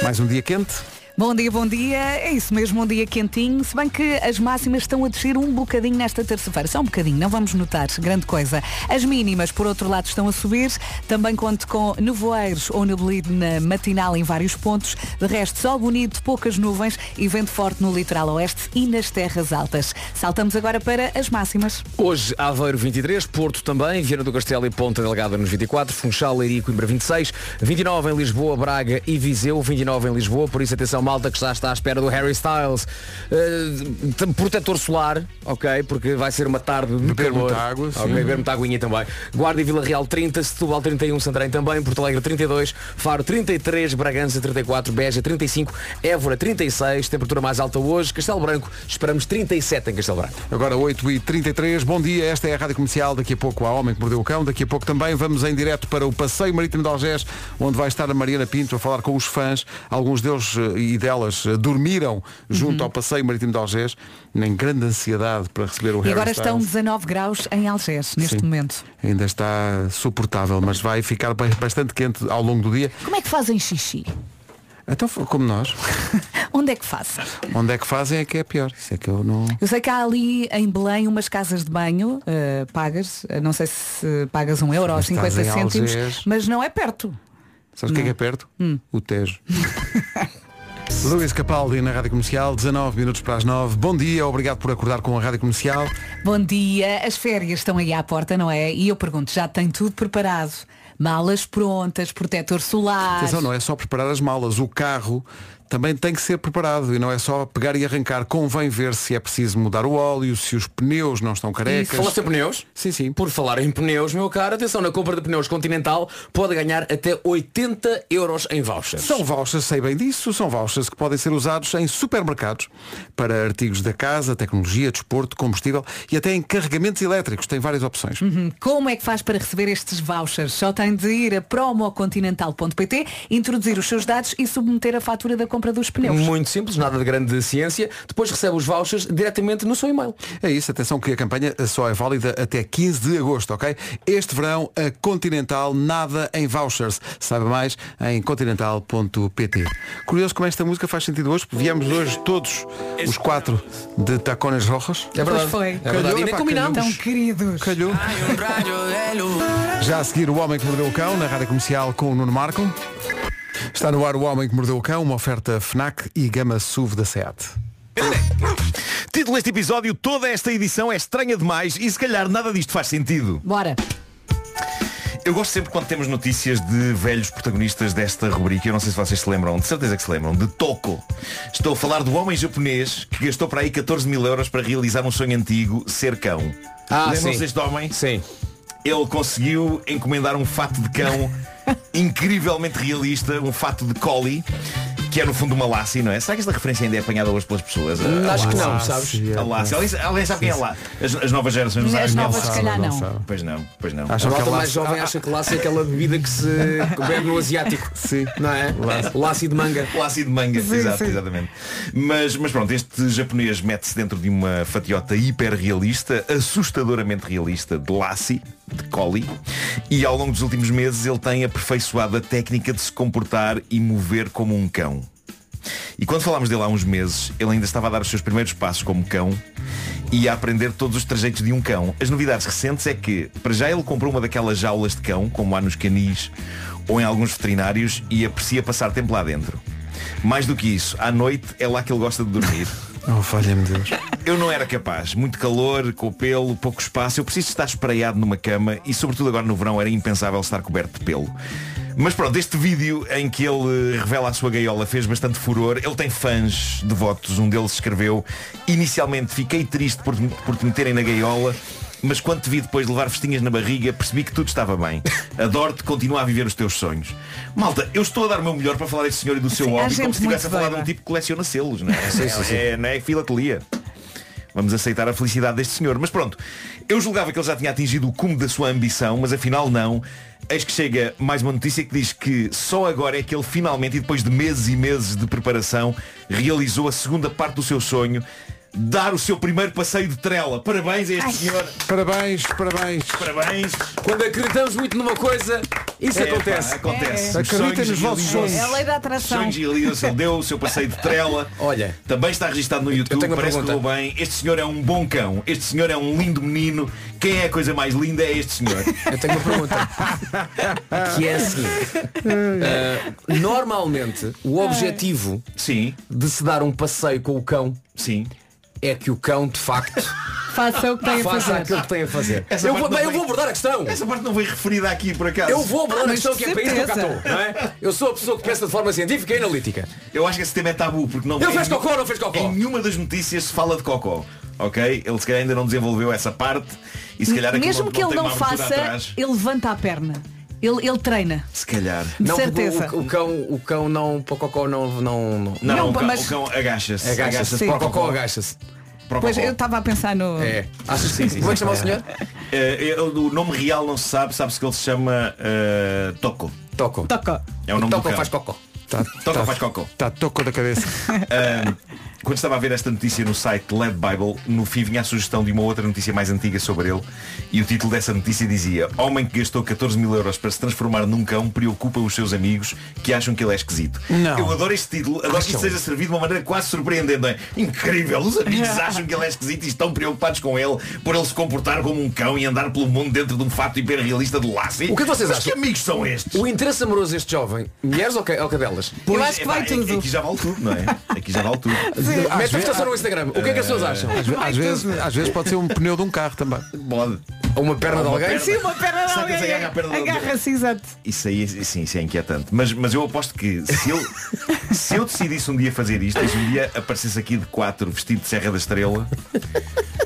mais um dia quente. Bom dia, bom dia. É isso mesmo, um dia quentinho. Se bem que as máximas estão a descer um bocadinho nesta terça-feira. Só um bocadinho, não vamos notar grande coisa. As mínimas, por outro lado, estão a subir. Também conto com nevoeiros ou neblina matinal em vários pontos. De resto, sol bonito, poucas nuvens e vento forte no litoral oeste e nas terras altas. Saltamos agora para as máximas. Hoje Aveiro 23, Porto também, Viana do Castelo e Ponta Delgada nos 24, Funchal, Leiria e Coimbra 26, 29 em Lisboa, Braga e Viseu, 29 em Lisboa, por isso atenção malta que já está à espera do Harry Styles. Uh, protetor solar, ok, porque vai ser uma tarde de Beber calor. muita água, sim. Ok, beber muita aguinha também. Guarda e Vila Real 30, Setúbal 31, Santarém também, Porto Alegre 32, Faro 33, Bragança 34, Beja 35, Évora 36, temperatura mais alta hoje, Castelo Branco, esperamos 37 em Castelo Branco. Agora 8 e 33 bom dia, esta é a Rádio Comercial, daqui a pouco há Homem que Mordeu o Cão, daqui a pouco também vamos em direto para o Passeio Marítimo de Algés, onde vai estar a Mariana Pinto a falar com os fãs, alguns deles eh, e delas eh, dormiram junto ao Passeio Marítimo de Algés, em grande ansiedade para receber o E Harry agora estão Styles. 19 graus em Algés, neste Sim. momento. Ainda está suportável, mas vai ficar ba- bastante quente ao longo do dia. Como é que fazem xixi? Então, como nós, Onde é que fazem? onde é que fazem é que é pior. Isso é que eu não. Eu sei que há ali em Belém umas casas de banho eh, pagas, eh, não sei se pagas um euro ou Mas estás 50 em cêntimos, mas não é perto. Sabes o que é que é perto? O Tejo. Luís Capaldi na Rádio Comercial, 19 minutos para as 9. Bom dia, obrigado por acordar com a Rádio Comercial. Bom dia, as férias estão aí à porta, não é? E eu pergunto, já tem tudo preparado? Malas prontas, protetor solar. Atenção, não é só preparar as malas, o carro também tem que ser preparado e não é só pegar e arrancar. Convém ver se é preciso mudar o óleo, se os pneus não estão carecas. Falaste em pneus? Sim, sim. Por falar em pneus, meu caro, atenção, na compra de pneus Continental pode ganhar até 80 euros em vouchers. São vouchers, sei bem disso, são vouchers que podem ser usados em supermercados para artigos da casa, tecnologia, desporto, combustível e até em carregamentos elétricos. Tem várias opções. Uhum. Como é que faz para receber estes vouchers? Só tem de ir a promocontinental.pt, introduzir os seus dados e submeter a fatura da compra dos pneus. Muito simples, nada de grande ciência. Depois recebe os vouchers diretamente no seu e-mail. É isso, atenção que a campanha só é válida até 15 de agosto, ok? Este verão, a Continental nada em vouchers. Saiba mais em continental.pt. Curioso como esta música faz sentido hoje, porque viemos hoje todos os quatro de Tacones Rojas. É verdade. Pois foi. É verdade. Calhou, E nem combinámos. Tão queridos. Calhou. Já a seguir o Homem que Mordeu o Cão, na Rádio Comercial com o Nuno Marco. Está no ar o Homem que Mordeu o Cão, uma oferta FNAC e gama SUV da SEAT. Título deste episódio, toda esta edição é estranha demais e se calhar nada disto faz sentido. Bora. Eu gosto sempre quando temos notícias de velhos protagonistas desta rubrica. Eu não sei se vocês se lembram, de certeza que se lembram, de Toko. Estou a falar do homem japonês que gastou para aí 14 mil euros para realizar um sonho antigo, ser cão. Ah, Lembram-se deste homem? Sim. Ele conseguiu encomendar um fato de cão incrivelmente realista, um fato de collie, que é no fundo uma Lassie, não é? Será que esta referência ainda é apanhada hoje pelas pessoas? A- a Acho que Lassie? não, sabes? A Lassie. Alguém, alguém sabe quem é lá? As, as novas gerações não As sabem quem é novas, Lassie. se calhar, não. sabe. Pois não, pois não. Acham A que malta é mais laço- jovem acha que laço é aquela bebida que se bebe no asiático. Sim. Não é? Laço de manga. Lassie de manga, Sim, exato, sim. exatamente. Mas, mas pronto, este japonês mete-se dentro de uma fatiota hiper realista, assustadoramente realista, de Lassie, de Collie, e ao longo dos últimos meses ele tem aperfeiçoado a técnica de se comportar e mover como um cão. E quando falámos dele há uns meses, ele ainda estava a dar os seus primeiros passos como cão e a aprender todos os trajeitos de um cão. As novidades recentes é que, para já ele comprou uma daquelas jaulas de cão, como há nos canis ou em alguns veterinários, e aprecia passar tempo lá dentro. Mais do que isso, à noite é lá que ele gosta de dormir. Oh, falha-me Deus. Eu não era capaz. Muito calor, com o pelo, pouco espaço. Eu preciso estar espreado numa cama e, sobretudo agora no verão, era impensável estar coberto de pelo. Mas pronto, este vídeo em que ele eh, revela a sua gaiola fez bastante furor. Ele tem fãs devotos. Um deles escreveu Inicialmente fiquei triste por, por te meterem na gaiola mas quando te vi depois de levar festinhas na barriga, percebi que tudo estava bem. Adoro-te, continua a viver os teus sonhos. Malta, eu estou a dar o meu melhor para falar deste senhor e do seu hobby, como se estivesse a falar de um tipo que coleciona selos, não é? É, é, não é filatelia. Vamos aceitar a felicidade deste senhor. Mas pronto, eu julgava que ele já tinha atingido o cume da sua ambição, mas afinal não. Eis que chega mais uma notícia que diz que só agora é que ele finalmente, e depois de meses e meses de preparação, realizou a segunda parte do seu sonho, dar o seu primeiro passeio de trela. Parabéns a este senhor. Parabéns, parabéns. Parabéns. Quando acreditamos muito numa coisa, isso É, acontece. pá, acontece. É. Sonhos nos vossos sonhos. É a lei da atração. Sonhos realizam-se. Ele deu o seu passeio de trela. Olha. Também está registado no YouTube. tenho uma Parece que pergunta. correu bem. Este senhor é um bom cão. Este senhor é um lindo menino. Quem é a coisa mais linda é este senhor. Eu tenho uma pergunta. que é a seguinte. Uh, normalmente, o objetivo Sim, de se dar um passeio com o cão sim. É que o cão, de facto, Faça o que tem a faça fazer. aquilo que tem a fazer. Essa Eu vou, eu vem- vou abordar a questão. Essa parte não foi referida aqui por acaso. Eu vou abordar Ah, a questão que é para isso que eu cá estou. Não é? Eu sou a pessoa que pensa de forma científica e analítica. Eu acho que esse tema é tabu porque não Ele fez nenhum- cocó ou não fez cocó? Em nenhuma das notícias se fala de cocó. Ok? Ele se calhar ainda não desenvolveu essa parte e se calhar Mesmo que não ele não faça, ele levanta a perna. Ele, ele treina. Se calhar. De não, certeza. O, o cão, o cão não, para o cocó não, não, não. Não, Não, o, cão, mas- o cão agacha-se. Agacha-se. Sim. Para o cocó agacha-se. Pois eu estava a pensar no. É. Achas Sim, sim, Como é que sim. chama o senhor? Eh, o nome real não se sabe, sabe-se que ele se chama eh, Toco. Toco. Toca. É o nome do Toco cão. faz cocó. Tá, Toco tá- faz cocó. Tá toco da cabeça. Ahm, quando estava a ver esta notícia no site Led Bible, no fim vinha a sugestão de uma outra notícia mais antiga sobre ele e o título dessa notícia dizia Homem que gastou 14 mil euros para se transformar num cão preocupa os seus amigos que acham que ele é esquisito. Não. Eu adoro este título, adoro que isto seja servido de uma maneira quase surpreendente. é? Incrível, os amigos acham que ele é esquisito e estão preocupados com ele por ele se comportar como um cão e andar pelo mundo dentro de um fato hiperrealista de Lassie. O que é vocês Mas acham? que amigos são estes? O interesse amoroso deste jovem, mulheres ou, ca- ou cadelas? Pois, acho que vai epá, tudo. Aqui já vale tudo, não é? Aqui já vale tudo. Mete a votação no Instagram. O que é que as pessoas acham? Às, às vezes, às vezes pode ser um pneu de um carro também. Pode. Ou uma perna de Uma alguém? perna. Sim, uma perna de que alguém. se agarra perna de alguém? Agarra-se, exato. Isso aí, sim, isso é inquietante. Mas, mas eu aposto que se eu, se eu decidisse um dia fazer isto, e se um dia aparecesse aqui de quatro vestido de Serra da Estrela,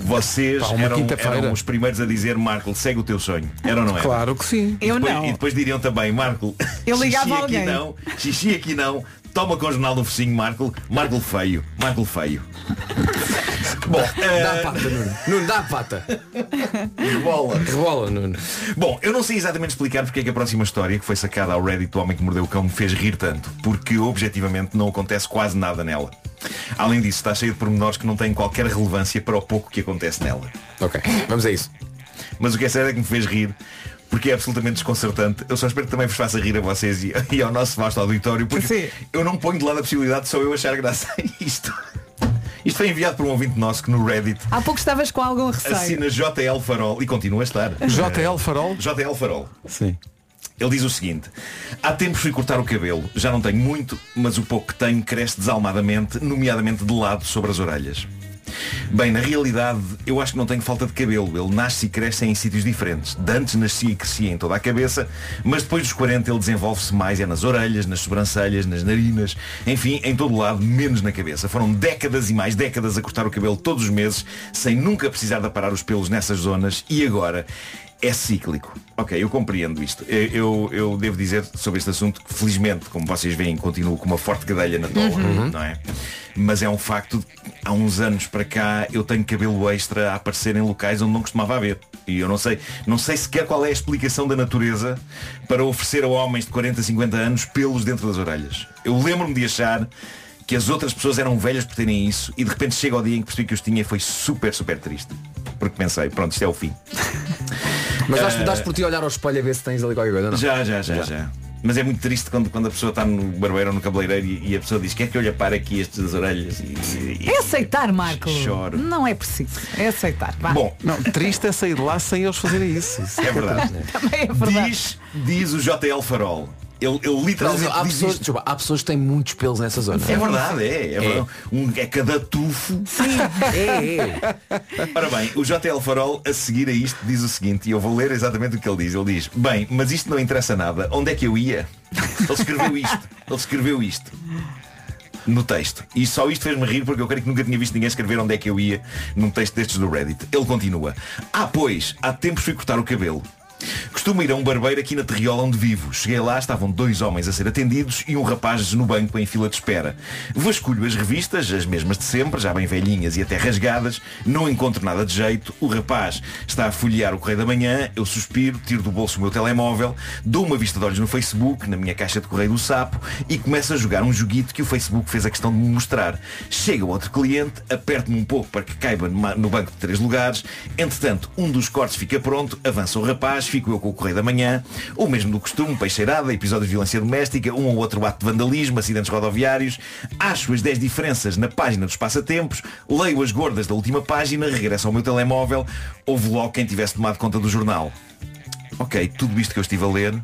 vocês Pá, eram, eram os primeiros a dizer, Marco, segue o teu sonho. Era ou não era? Claro que sim. Eu Depois- não. E depois diriam também, Marco, Eu ligava xixi alguém. aqui não, xixi aqui não, toma com jornal no focinho, Marco, Marco feio, Marco feio. Bom, Dá eh, pata, Nuno. Nuno, dá pata. bola. Rebola, Nuno. Bom, eu não sei exatamente explicar porque é que a próxima história que foi sacada ao Reddit do Homem que Mordeu o Cão me fez rir tanto, porque objetivamente não acontece quase nada nela. Além disso, está cheio de pormenores que não têm qualquer relevância para o pouco que acontece nela. Ok, vamos a isso. Mas o que é sério é que me fez rir porque é absolutamente desconcertante. Eu só espero que também vos faça rir a vocês e, e ao nosso vasto auditório, porque Sim. eu não ponho de lado a possibilidade de só eu achar graça a isto. Isto foi enviado por um ouvinte nosso que no Reddit Há pouco estavas com algum receio. assina JL Farol e continua a estar. JL Farol? JL Farol. Sim. Ele diz o seguinte Há tempos fui cortar o cabelo Já não tenho muito, mas o pouco que tenho cresce desalmadamente Nomeadamente de lado sobre as orelhas Bem, na realidade Eu acho que não tenho falta de cabelo. Ele nasce e cresce em sítios diferentes. De antes nascia e crescia em toda a cabeça Mas depois dos 40 ele desenvolve-se mais É nas orelhas, nas sobrancelhas, nas narinas Enfim, em todo lado, menos na cabeça. Foram décadas e mais décadas a cortar o cabelo todos os meses Sem nunca precisar de aparar os pelos nessas zonas. E agora é cíclico. Ok, eu compreendo isto. Eu, eu, eu devo dizer sobre este assunto que felizmente, como vocês veem, continuo com uma forte cadeia na tola, não é? Mas é um facto de que há uns anos para cá eu tenho cabelo extra a aparecer em locais onde não costumava haver. E eu não sei, não sei sequer qual é a explicação da natureza para oferecer a homens de 40, 50 anos pelos dentro das orelhas. Eu lembro-me de achar que as outras pessoas eram velhas por terem isso e de repente chega ao dia em que percebi que os tinha e foi super, super triste. Porque pensei, pronto, isto é o fim. Mas dás, Eh, dás por ti olhar ao espelho a ver se tens ali qualquer coisa, não? Já, já, já, já. Mas é muito triste quando, quando a pessoa está no barbeiro ou no cabeleireiro e, e a pessoa diz quer que eu lhe apare aqui estes das orelhas e, e- É aceitar, Marco. Choro. Não é preciso. É aceitar. Vá. Bom, Não, triste é sair de lá sem eles fazerem isso. Isso é verdade. Também é verdade. diz, diz o JL Farol. Ele Mas, literalmente há, diz pessoas, desculpa, há pessoas que têm muitos pelos nessa zona. É verdade, é. É, verdade. Um, é cada tufo. É, é. Ora bem, o JL Farol a seguir a isto diz o seguinte, e eu vou ler exatamente o que ele diz. Ele diz, bem, mas isto não interessa nada. Onde é que eu ia? Ele escreveu isto. Ele escreveu isto. No texto. E só isto fez-me rir porque eu creio que nunca tinha visto ninguém escrever onde é que eu ia num texto destes do Reddit. Ele continua. Ah, pois, há tempos fui cortar o cabelo. Costumo ir a um barbeiro aqui na Terriola onde vivo. Cheguei lá, estavam dois homens a ser atendidos e um rapaz no banco em fila de espera. Vasculho as revistas, as mesmas de sempre, já bem velhinhas e até rasgadas. Não encontro nada de jeito. O rapaz está a folhear o Correio da Manhã. Eu suspiro, tiro do bolso o meu telemóvel, dou uma vista de olhos no Facebook, na minha caixa de correio do sapo e começo a jogar um joguito que o Facebook fez a questão de me mostrar. Chega outro cliente, aperto-me um pouco para que caiba no banco de três lugares. Entretanto, um dos cortes fica pronto, avança o rapaz, fico eu com o Correio da Manhã, o mesmo do costume, peixeirada, episódios de violência doméstica, um ou outro ato de vandalismo, acidentes rodoviários, acho as 10 diferenças na página dos passatempos, leio as gordas da última página, regresso ao meu telemóvel, houve logo quem tivesse tomado conta do jornal. Ok, tudo isto que eu estive a ler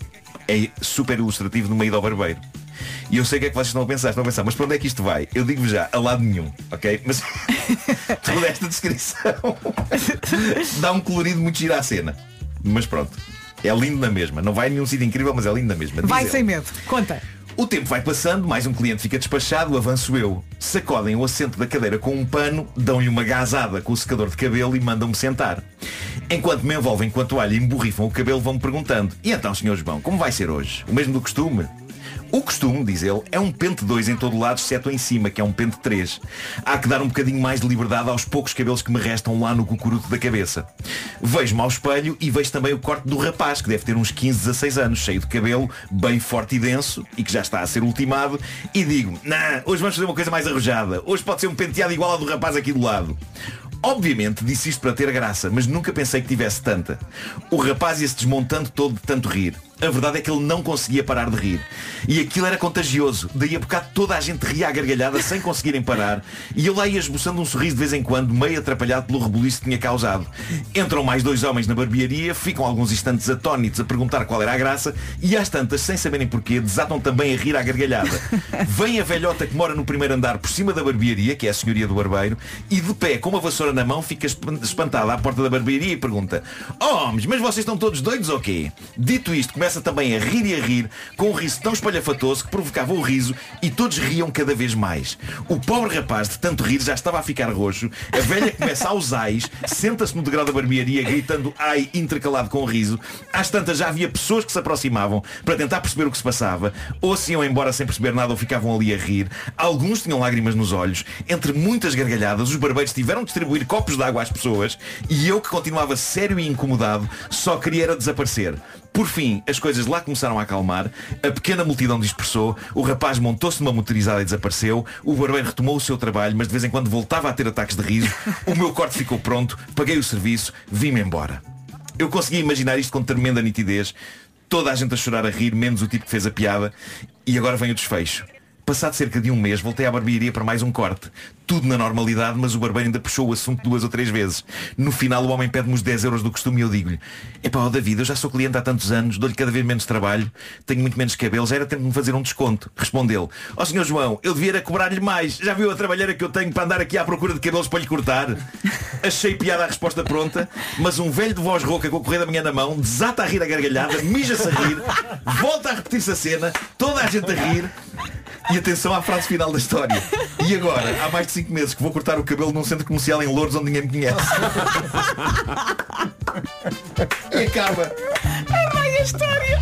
é super ilustrativo no meio do barbeiro. E eu sei o que é que vocês estão a pensar, estão a pensar, mas para onde é que isto vai? Eu digo-vos já, a lado nenhum, ok? Mas toda esta descrição dá um colorido muito giro à cena. Mas pronto, é lindo na mesma. Não vai a nenhum sítio incrível, mas é lindo na mesma. Diz Vai ele. sem medo. Conta. O tempo vai passando, mais um cliente fica despachado, avanço eu. Sacodem o assento da cadeira com um pano, dão-lhe uma gazada com o secador de cabelo e mandam-me sentar. Enquanto me envolvem com a toalha e emborrifam o cabelo, vão-me perguntando E então, Sr. João, como vai ser hoje? O mesmo do costume? O costume, diz ele, é um pente 2 em todo lado, exceto em cima, que é um pente 3. Há que dar um bocadinho mais de liberdade aos poucos cabelos que me restam lá no cucuruto da cabeça. Vejo-me ao espelho e vejo também o corte do rapaz, que deve ter uns 15, 16 anos, cheio de cabelo, bem forte e denso, e que já está a ser ultimado, e digo, nah, hoje vamos fazer uma coisa mais arrojada. Hoje pode ser um penteado igual ao do rapaz aqui do lado. Obviamente disse isto para ter graça, mas nunca pensei que tivesse tanta. O rapaz ia-se desmontando todo de tanto rir. A verdade é que ele não conseguia parar de rir. E aquilo era contagioso. Daí a bocado toda a gente ria à gargalhada sem conseguirem parar. E eu lá ia esboçando um sorriso de vez em quando, meio atrapalhado pelo rebuliço que tinha causado. Entram mais dois homens na barbearia, ficam alguns instantes atónitos a perguntar qual era a graça e às tantas, sem saberem porquê, desatam também a rir à gargalhada. Vem a velhota que mora no primeiro andar por cima da barbearia, que é a senhoria do barbeiro, e de pé, com uma vassoura na mão, fica espan- espantada à porta da barbearia e pergunta Oh, homens, mas vocês estão todos doidos ou quê? Dito isto, começa também a rir e a rir, com um riso tão espalhafatoso que provocava o riso e todos riam cada vez mais. O pobre rapaz, de tanto rir, já estava a ficar roxo. A velha começa aos ais, senta-se no degrau da barbearia, gritando ai intercalado com o riso. Às tantas já havia pessoas que se aproximavam para tentar perceber o que se passava, ou se iam embora sem perceber nada ou ficavam ali a rir. Alguns tinham lágrimas nos olhos. Entre muitas gargalhadas, os barbeiros tiveram de distribuir copos de água às pessoas e eu, que continuava sério e incomodado, só queria era desaparecer. Por fim, as coisas lá começaram a acalmar, a pequena multidão dispersou, o rapaz montou-se numa motorizada e desapareceu, o barbeiro retomou o seu trabalho, mas de vez em quando voltava a ter ataques de riso, o meu corte ficou pronto, paguei o serviço, vim-me embora. Eu consegui imaginar isto com tremenda nitidez, toda a gente a chorar a rir, menos o tipo que fez a piada, e agora vem o desfecho. Passado cerca de um mês, voltei à barbearia para mais um corte. Tudo na normalidade, mas o barbeiro ainda puxou o assunto duas ou três vezes. No final, o homem pede-me os 10 euros do costume e eu digo-lhe Epá, ó David, eu já sou cliente há tantos anos, dou-lhe cada vez menos trabalho, tenho muito menos cabelo, já era tempo de me fazer um desconto. Respondeu Ó senhor João, eu devia cobrar-lhe mais. Já viu a trabalheira que eu tenho para andar aqui à procura de cabelos para lhe cortar? Achei piada a resposta pronta, mas um velho de voz rouca com o correio da manhã na mão desata a rir a gargalhada, mija-se a rir, volta a repetir-se a cena, toda a gente a rir. E atenção à frase final da história. E agora, há mais de 5 meses que vou cortar o cabelo num centro comercial em Louros onde ninguém me conhece. E acaba. É bem a história.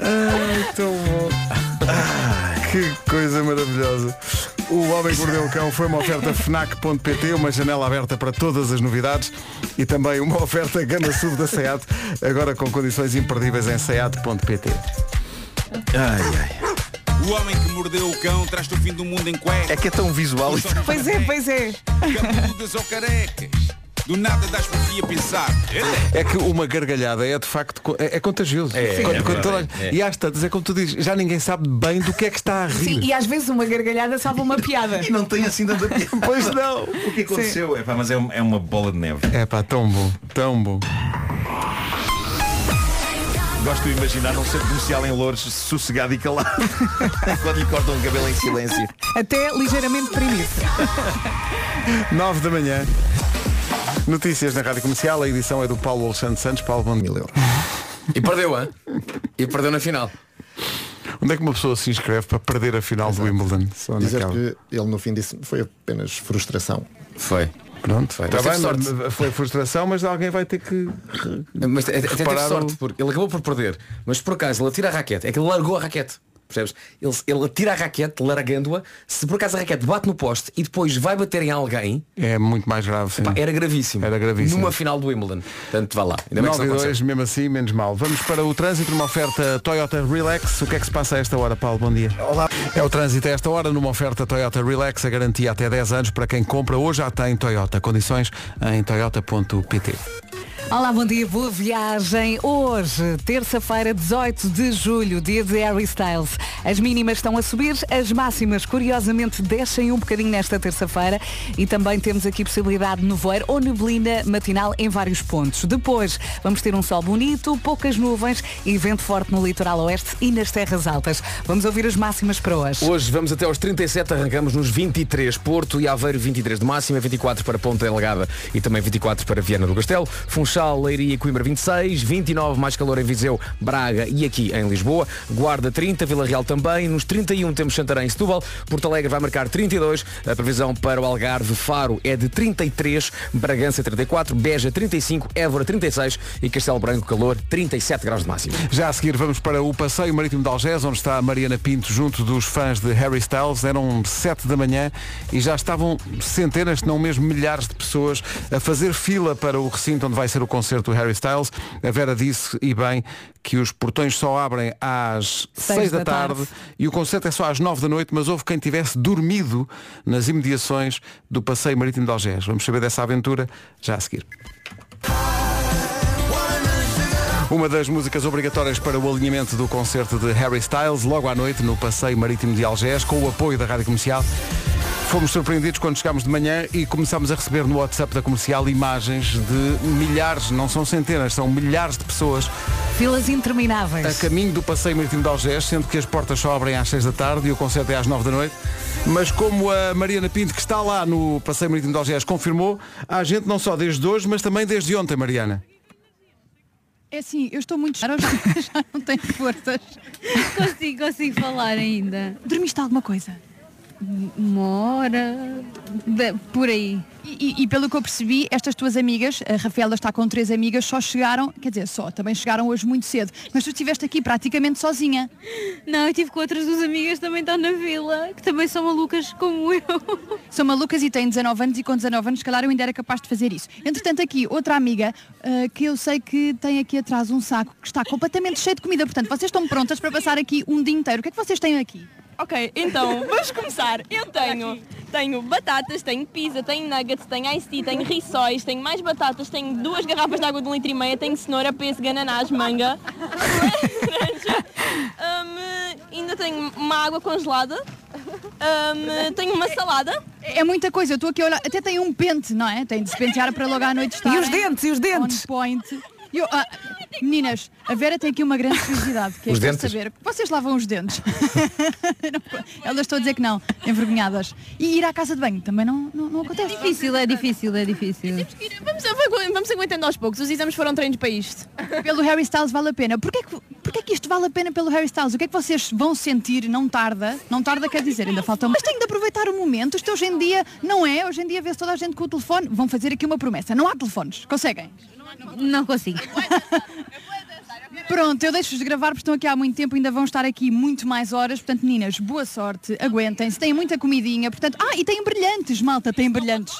Ai, tão bom. Que coisa maravilhosa. O Homem que Mordeu o Cão foi uma oferta FNAC.pt, uma janela aberta para todas as novidades e também uma oferta Gama Sub da SEAT, agora com condições imperdíveis em SEAT.pt. Ai, ai. O homem que mordeu o cão traz-te o fim do mundo em cuecas. É que é tão visual Pois é, pois é. Cabeludas ou carecas. Do nada das por ti a pensar. É. É que uma gargalhada é de facto é, é contagioso. É, Quando- é quando toda- é. E às tantas é como tu dizes, já ninguém sabe bem do que é que está a rir. Sim, e às vezes uma gargalhada salva uma piada. E não tem assim tanta piada. Pois não. O que aconteceu? É pá, mas é, um- é uma bola de neve. É pá, tão bom, tão bom. Gosto de imaginar um centro comercial em Louros sossegado e calado. Quando lhe cortam o cabelo em silêncio. Até ligeiramente deprimido. 9 da manhã. Notícias na Rádio Comercial, a edição é do Paulo Alexandre Santos, Paulo Bom Mil euros. E perdeu, hein? E perdeu na final. Onde é que uma pessoa se inscreve para perder a final do Wimbledon? Só Dizer naquela. que ele no fim disse foi apenas frustração. Foi. Pronto, está Mas bem, mas foi frustração, mas alguém vai ter que Mas até, até teve sorte, o- porque ele acabou por perder. Mas por acaso ele atira a raquete, é que ele largou a raquete. Percebes? Ele, ele atira a raquete, largando-a, se por acaso a raquete bate no poste e depois vai bater em alguém, É muito mais grave. sim. pá, era gravíssimo. Era gravíssimo. Numa final do Wimbledon. Portanto, vá lá. Ainda bem que 9 isso e não 2, aconteceu. mesmo assim, menos mal. Vamos para o trânsito, numa oferta Toyota Relax. O que é que se passa a esta hora, Paulo? Bom dia. Olá. É o trânsito a esta hora, numa oferta Toyota Relax, a garantia até 10 anos para quem compra ou já tem Toyota. Condições em toyota.pt. Olá, bom dia, boa viagem. Hoje, terça-feira, 18 de julho, dia de Harry Styles. As mínimas estão a subir, as máximas, curiosamente, descem um bocadinho nesta terça-feira e também temos aqui possibilidade de nevoeiro ou neblina matinal em vários pontos. Depois, vamos ter um sol bonito, poucas nuvens e vento forte no litoral oeste e nas terras altas. Vamos ouvir as máximas para hoje. Hoje vamos até aos 37, arrancamos nos 23, Porto e Aveiro 23 de máxima, 24 para Ponta Delgada e também 24 para Viana do Castelo, Funchal, Leiria e Coimbra 26, 29 mais calor em Viseu, Braga e aqui em Lisboa, Guarda 30, Vila Real também, nos 31 temos Santarém e Setúbal, Porto Alegre vai marcar 32, a previsão para o Algarve Faro é de 33, Bragança 34, Beja 35, Évora 36 e Castelo Branco calor 37 graus de máxima. Já a seguir vamos para o Passeio Marítimo de Algés, onde está a Mariana Pinto junto dos fãs de Harry Styles. Eram 7 da manhã e já estavam centenas, não mesmo milhares de pessoas a fazer fila para o recinto onde vai ser o concerto do Harry Styles. A Vera disse, e bem, que os portões só abrem às 6 da, da tarde, tarde. e o concerto é só às 9 da noite, mas houve quem tivesse dormido nas imediações do Passeio Marítimo de Algés. Vamos saber dessa aventura já a seguir. Uma das músicas obrigatórias para o alinhamento do concerto de Harry Styles, logo à noite no Passeio Marítimo de Algés, com o apoio da Rádio Comercial. Fomos surpreendidos quando chegámos de manhã e começámos a receber no WhatsApp da comercial imagens de milhares, não são centenas, são milhares de pessoas Filas a intermináveis. caminho do Passeio Marítimo de Algés, sendo que as portas só abrem às 6 da tarde e o concerto é às 9 da noite. Mas como a Mariana Pinto, que está lá no Passeio Marítimo de Algés, confirmou, há gente não só desde hoje, mas também desde ontem, Mariana. É assim, eu estou muito já, já não tenho forças. Consigo, consigo falar ainda. Dormiste alguma coisa? Uma hora. de- por aí. E, e- pelo que eu percebi, estas tuas amigas, a Rafaela está com três amigas, só chegaram, quer dizer, só, também chegaram hoje muito cedo, mas tu estiveste aqui praticamente sozinha. Não, eu tive com outras duas amigas também estão na vila, que também são malucas como eu. São malucas e têm 19 anos e com 19 anos, se calhar eu ainda era capaz de fazer isso. Entretanto, aqui, outra amiga, ah, que eu sei que tem aqui atrás um saco que está completamente cheio de comida, portanto, vocês estão prontas para passar aqui um dia inteiro. O que é que vocês têm aqui? Ok, então, vamos começar. Eu tenho, tenho batatas, tenho pizza, tenho nuggets, tenho iced tea, tenho rissóis, tenho mais batatas, tenho duas garrafas de água de um litro e meia, tenho cenoura, pêssego, ananás, manga, laranja, Hum, ainda tenho uma água congelada, Hum, tenho uma salada. É muita coisa, eu estou aqui a olhar, até tem um pente, não é? Tem de se pentear para logo à noite estar. E os dentes, e os dentes? On point. Eu, ah, meninas, a Vera tem aqui uma grande curiosidade, que é Os dentes? saber. Vocês lavam os dentes? Elas estão a dizer que não, envergonhadas. E ir à casa de banho também não, não, não É acontece. difícil, é difícil, é difícil. Vamos, vamos aguentando aos poucos, os exames foram treinos para isto. Pelo Harry Styles vale a pena. Porquê que, porquê que isto vale a pena pelo Harry Styles? O que é que vocês vão sentir? Não tarda. Não tarda quer dizer, ainda falta Mas têm de aproveitar o momento. Isto hoje em dia não é. Hoje em dia vê-se toda a gente com o telefone. Vão fazer aqui uma promessa. Não há telefones. Conseguem? Não consigo. Pronto, eu deixo-vos gravar porque estão aqui há muito tempo, ainda vão estar aqui muito mais horas. Portanto, meninas, boa sorte, aguentem-se, têm muita comidinha. Portanto, ah, e têm brilhantes, malta, têm brilhantes.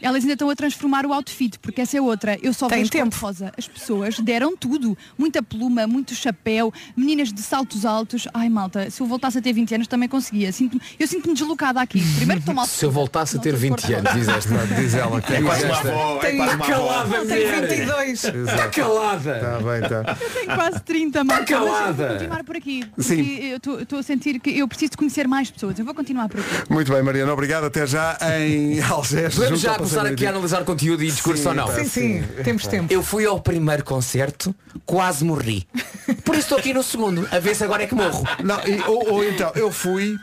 Elas ainda estão a transformar o outfit, porque essa é outra. Eu só Tem vejo tempo. cor-de-rosa. As pessoas deram tudo. Muita pluma, muito chapéu, meninas de saltos altos. Ai, malta, se eu voltasse a ter 20 anos também conseguia. Sinto eu sinto-me deslocada aqui. Primeiro que estou mal. Se eu voltasse a ter 20 anos, diz esta. Diz ela que É quase uma esta. avó, é Tem quase uma avó. Calada, Tem mulher. 22. Está calada. Está bem, está. Tenho quase 30, malta. Mas eu calada. vou continuar por aqui. Sim. Eu estou- a sentir que eu preciso de conhecer mais pessoas. Eu vou continuar por aqui. Muito bem, Mariana, obrigado. Até já em Algés. Já começar aqui a analisar conteúdo e discurso Sim, ou não? Sim, sim, temos tempo. Eu fui ao primeiro concerto, quase morri. Por isso estou aqui no segundo, a ver se agora é que morro. Não, e- ou, ou então, eu fui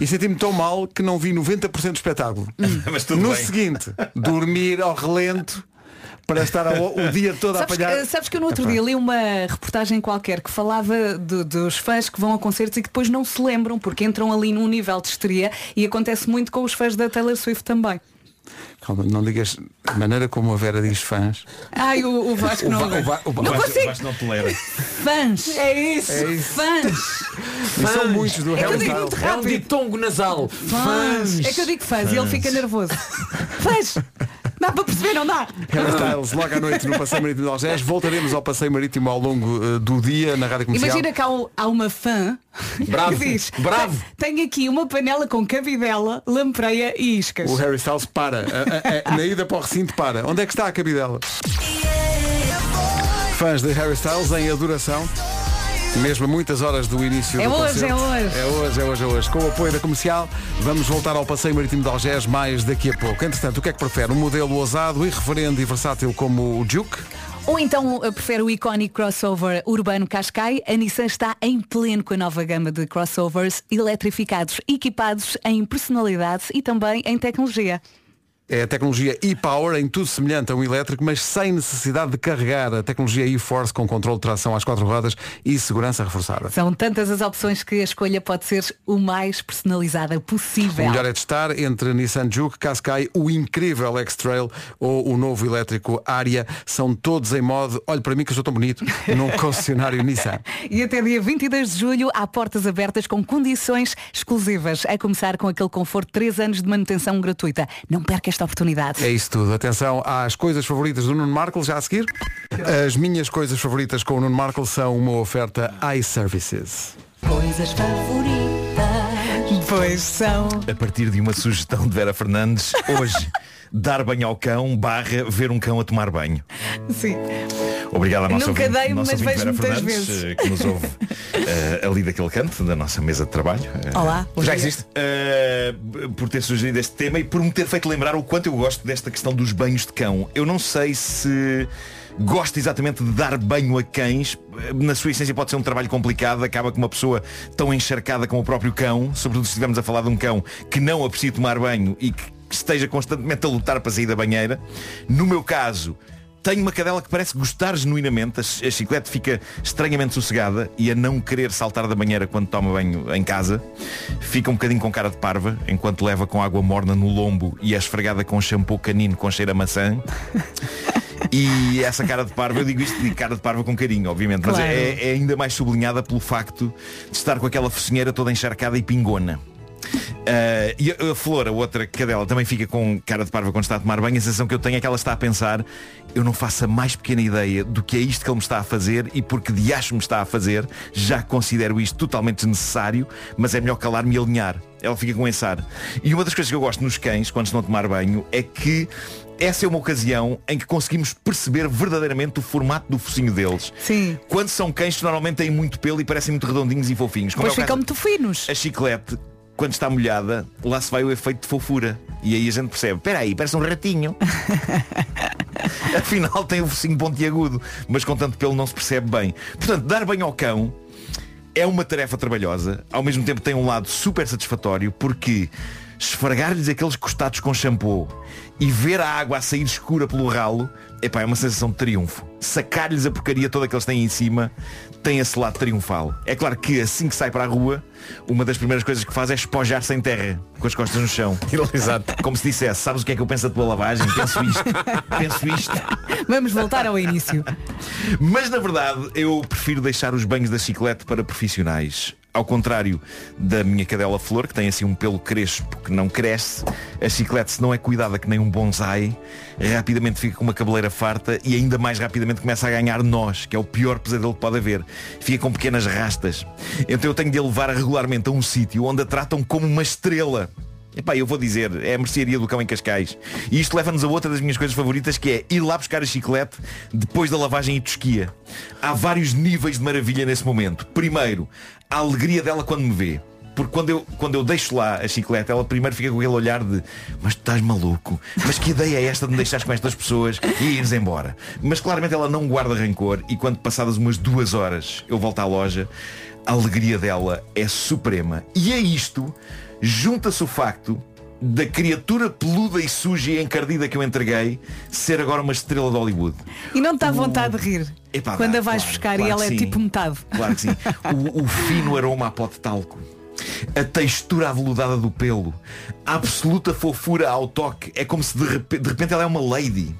e senti-me tão mal que não vi 90% do espetáculo. Mas tudo no bem. seguinte, dormir ao relento para estar ao- o dia todo a Sabes que, apanhar. sabes que eu no outro Epá. dia li uma reportagem qualquer que falava de- dos fãs que vão a concertos e que depois não se lembram porque entram ali num nível de histeria e acontece muito com os fãs da Taylor Swift também. Calma, não digas a maneira como a Vera diz fãs. Ai, o, o Vasco O não. Va- o Va- o Va- não o Vasco- consigo. o Vasco não tolera. Fãs. É isso. É isso. Fãs. E são muitos do É digo muito É um ditongo nasal. Fãs. É que eu digo fãs e ele fica nervoso. Fãs. Dá para perceber, não dá? Harry Styles, logo à noite no Passeio Marítimo de Algés. Voltaremos ao Passeio Marítimo ao longo eh, do dia na Rádio Comercial. Imagina que há, um- há uma fã Bravo, que diz bravo. Tenho aqui uma panela com cabidela, lampreia e iscas. O Harry Styles para. A- a- a- na ida para o recinto para. Onde é que está a cabidela? Fãs de Harry Styles em adoração. Mesmo a muitas horas do início É do hoje, concerto. é hoje. É hoje, é hoje, é hoje. Com o apoio da comercial, vamos voltar ao Passeio Marítimo de Algés mais daqui a pouco. Entretanto, o que é que prefere? Um modelo ousado, irreverente e versátil como o Juke? Ou então eh, prefere o icónico crossover urbano Qashqai, a Nissan está em pleno com a nova gama de crossovers eletrificados, equipados em personalidade e também em tecnologia. É a tecnologia e-Power, em tudo semelhante a um elétrico, mas sem necessidade de carregar. A tecnologia e-Force com controle de tração às quatro rodas e segurança reforçada. São tantas as opções que a escolha pode ser o mais personalizada O possível. melhor é de estar entre Nissan Juke, Qashqai, o incrível X-Trail ou o novo elétrico Aria. São todos em modo, olhe para mim que eu sou tão bonito, num concessionário Nissan. E até dia 22 de julho há portas abertas com condições exclusivas, a começar com aquele conforto de 3 anos de manutenção gratuita. Não perca esta oportunidade. É isso tudo. Atenção às coisas favoritas do Nuno Marco, já a seguir. As minhas coisas favoritas com o Nuno Marco são uma oferta iServices. Coisas favoritas. Pois são. A partir de uma sugestão de Vera Fernandes, hoje, dar banho ao cão barra ver um cão a tomar banho. Sim. Obrigado à nossa Nunca ouvinte, dei, nossa mas vejo Vera muitas Fernandes, vezes. eh, que nos ouve eh, ali daquele canto da nossa mesa de trabalho. Eh, Olá. Já existe? eh, por ter sugerido este tema e por me ter feito lembrar o quanto eu gosto desta questão dos banhos de cão. Eu não sei se gosto exatamente de dar banho a cães. Na sua essência pode ser um trabalho complicado, acaba com uma pessoa tão encharcada como o próprio cão, sobretudo se estivermos a falar de um cão que não aprecia tomar banho e que esteja constantemente a lutar para sair da banheira. No meu caso, tenho uma cadela que parece gostar genuinamente, a a chiclete fica estranhamente sossegada e a não querer saltar da banheira quando toma banho em casa. Fica um bocadinho com cara de parva, enquanto leva com água morna no lombo e é esfregada com shampoo canino com cheiro a maçã. E essa cara de parva, eu digo isto de cara de parva com carinho, obviamente, mas Claro. é, é ainda mais sublinhada pelo facto de estar com aquela focinheira toda encharcada e pingona. Ah, e a, Flor, a outra cadela, também fica com cara de parva quando está a tomar banho. A sensação que eu tenho é que ela está a pensar eu não faço a mais pequena ideia do que é isto que ele me está a fazer e porque de acho me está a fazer, já considero isto totalmente desnecessário, mas é melhor calar-me e alinhar. Ela fica com esse ar. E uma das coisas que eu gosto nos cães, quando estão a tomar banho, é que essa é uma ocasião em que conseguimos perceber verdadeiramente o formato do focinho deles. Sim. Quando são cães que normalmente têm muito pelo e parecem muito redondinhos e fofinhos. como Pois é ficam muito finos. a chiclete, quando está molhada, lá se vai o efeito de fofura. E aí a gente percebe, espera aí, parece um ratinho. Afinal tem o focinho pontiagudo, mas com tanto pelo não se percebe bem. Portanto, dar banho ao cão é uma tarefa trabalhosa, ao mesmo tempo tem um lado super satisfatório, porque esfregar-lhes aqueles costados com shampoo e ver a água a sair escura pelo ralo, epá, é uma sensação de triunfo. Sacar-lhes a porcaria toda que eles têm em cima tem esse lado triunfal. É claro que assim que sai para a rua, uma das primeiras coisas que faz é espojar-se em terra, com as costas no chão. Exato. Como se dissesse, sabes o que é que eu penso da tua lavagem? Penso isto. Penso isto. Vamos voltar ao início. Mas na verdade eu prefiro deixar os banhos da chiclete para profissionais. Ao contrário da minha cadela Flor, que tem assim um pelo crespo que não cresce, a chiclete se não é cuidada que nem um bonsai, rapidamente fica com uma cabeleira farta e ainda mais rapidamente começa a ganhar nós, que é o pior pesadelo que pode haver. Fica com pequenas rastas. Então eu tenho de a levar regularmente a um sítio onde a tratam como uma estrela. Epá, eu vou dizer, é a mercearia do cão em Cascais. E isto leva-nos a outra das minhas coisas favoritas, que é ir lá buscar a chiclete depois da lavagem e tosquia. Há vários níveis de maravilha nesse momento. Primeiro, a alegria dela quando me vê. Porque quando eu, quando eu deixo lá a chiclete, ela primeiro fica com aquele olhar de Mas tu estás maluco? Mas que ideia é esta de me deixares com estas pessoas e ires embora? Mas claramente ela não guarda rancor e quando passadas umas duas horas eu volto à loja, a alegria dela é suprema. E a isto junta-se o facto da criatura peluda e suja e encardida que eu entreguei ser agora uma estrela de Hollywood. E não te dá vontade de rir. Epá, Quando dá, a vais claro, buscar claro e ela é sim. tipo metade. Claro que sim. O, o fino aroma a pó de talco. A textura aveludada do pelo. A absoluta fofura ao toque. É como se de repente, de repente ela é uma lady.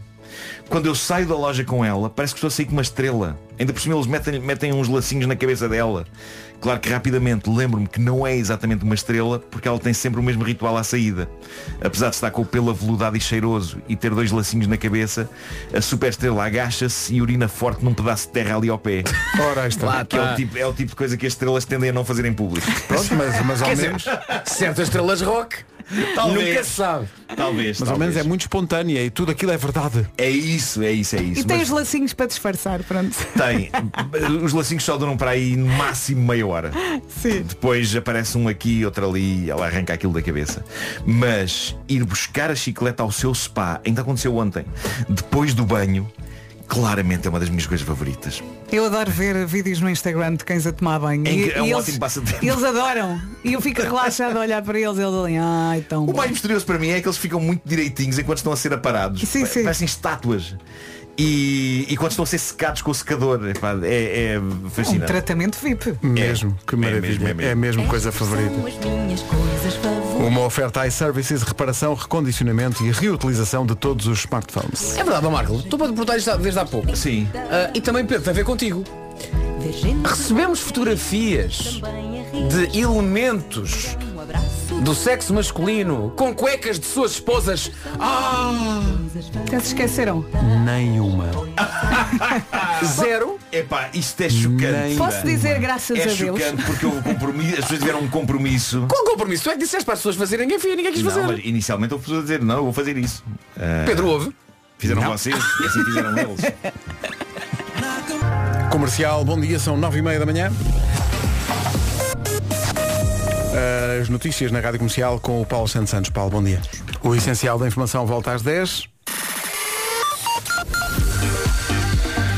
Quando eu saio da loja com ela, parece que estou a sair com uma estrela. Ainda por cima eles metem, metem uns lacinhos na cabeça dela. Claro que rapidamente lembro-me que não é exatamente uma estrela, porque ela tem sempre o mesmo ritual à saída. Apesar de estar com o pelo aveludado e cheiroso e ter dois lacinhos na cabeça, a super estrela agacha-se e urina forte num pedaço de terra ali ao pé. Ora, está. Lá que é, o tipo, é o tipo de coisa que as estrelas tendem a não fazer em público. Pronto, mas, mas ao Quer dizer, menos. certas estrelas rock. Talvez. Nunca se sabe. Talvez. Mas ao menos é muito espontânea e tudo aquilo é verdade. É isso, é isso, é isso. E tem Mas os lacinhos para disfarçar, pronto. tem. Os lacinhos só duram para aí no máximo meia hora. Sim. Depois aparece um aqui, outro ali, ela arranca aquilo da cabeça. Mas ir buscar a chicleta ao seu spa, ainda aconteceu ontem, depois do banho, claramente é uma das minhas coisas favoritas. Eu adoro ver vídeos no Instagram de cães a tomar banho. É E- é um e ótimo passatempo. eles adoram. E eu fico relaxada a olhar para eles e eles ali, ai, tão O bom. mais misterioso para mim é que eles ficam muito direitinhos enquanto estão a ser aparados. Sim, sim. Parecem estátuas. E, e quando estão a ser secados com o secador, epá, é, é Um fascinante. tratamento VIP. Mesmo, que maravilha. mesmo, é mesmo. É mesmo coisa favorita. Uma oferta iServices, reparação, recondicionamento e reutilização de todos os smartphones. É verdade, Marco. Estou para te perguntar isto desde há pouco. Sim. Ah, e também, Pedro, tem a ver contigo. Recebemos fotografias de elementos do sexo masculino com cuecas de suas esposas. Ah! Até se esqueceram. Nenhuma. Zero. Epá, isto é chocante. Posso dizer graças É a Deus? chocante porque o compromisso, as pessoas tiveram um compromisso. Qual compromisso? Tu é que disseste para as pessoas fazerem, ninguém fez, ninguém quis Não, fazer. mas inicialmente houve pessoas a dizer, não, eu vou fazer isso. Ah, Pedro ouve. Fizeram Não. vocês e assim fizeram eles. Comercial, bom dia, são nove e meia da manhã. As notícias na Rádio Comercial com o Paulo Santos Santos. Paulo, bom dia. O essencial da informação volta às 10.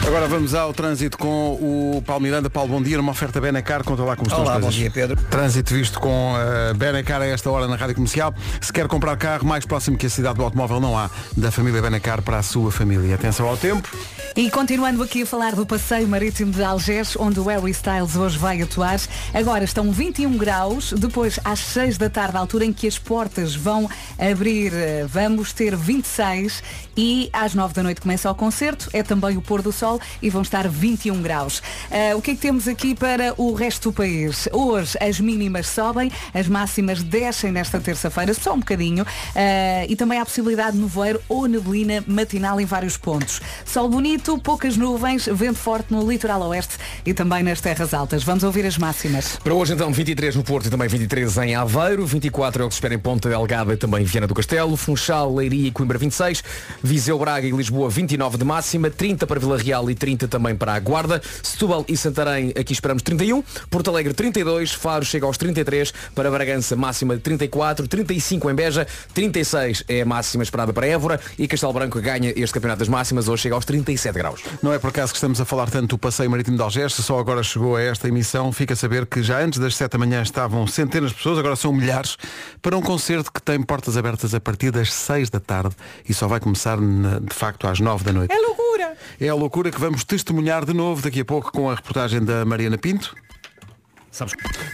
Agora vamos ao trânsito com o Paulo Miranda. Paulo, bom dia. Numa oferta Benacar, conta lá como estão Olá, as bom coisas. dia, Pedro. Trânsito visto com a Benacar a esta hora na Rádio Comercial. Se quer comprar carro mais próximo que a cidade do automóvel, não há. Da família Benacar para a sua família. Atenção ao tempo. E continuando aqui a falar do passeio marítimo de Algés, onde o Harry Styles hoje vai atuar. Agora estão 21 graus, depois às 6 da tarde, a altura em que as portas vão abrir, eh, vamos ter 26 e às 9 da noite começa o concerto, é também o pôr do sol e vão estar 21 graus. Eh, o que é que temos aqui para o resto do país? Hoje as mínimas sobem, as máximas descem nesta terça-feira, só um bocadinho, eh, e também há possibilidade de nevoeiro ou neblina matinal em vários pontos. Sol bonito, poucas nuvens, vento forte no litoral oeste e também nas terras altas. Vamos ouvir as máximas. Para hoje então 23 no Porto e também 23 em Aveiro, 24 é o que se espera em Ponta Delgada e também Viana do Castelo, Funchal, Leiria e Coimbra 26, Viseu, Braga e Lisboa 29 de máxima, 30 para Vila Real e 30 também para a Guarda, Setúbal e Santarém aqui esperamos 31, Porto Alegre 32, Faro chega aos 33, para Bragança máxima de 34, 35 em Beja, 36 é a máxima esperada para Évora. E Castelo Branco ganha este campeonato das máximas, hoje chega aos 37 graus. Não é por acaso que estamos a falar tanto do passeio marítimo de Algés, se só agora chegou a esta emissão, fica a saber que já antes das 7 da manhã estavam centenas de pessoas, agora são milhares, para um concerto que tem portas abertas a partir das 6 da tarde e só vai começar na- de facto às 9 da noite. É loucura! É a loucura que vamos testemunhar de novo daqui a pouco com a reportagem da Mariana Pinto.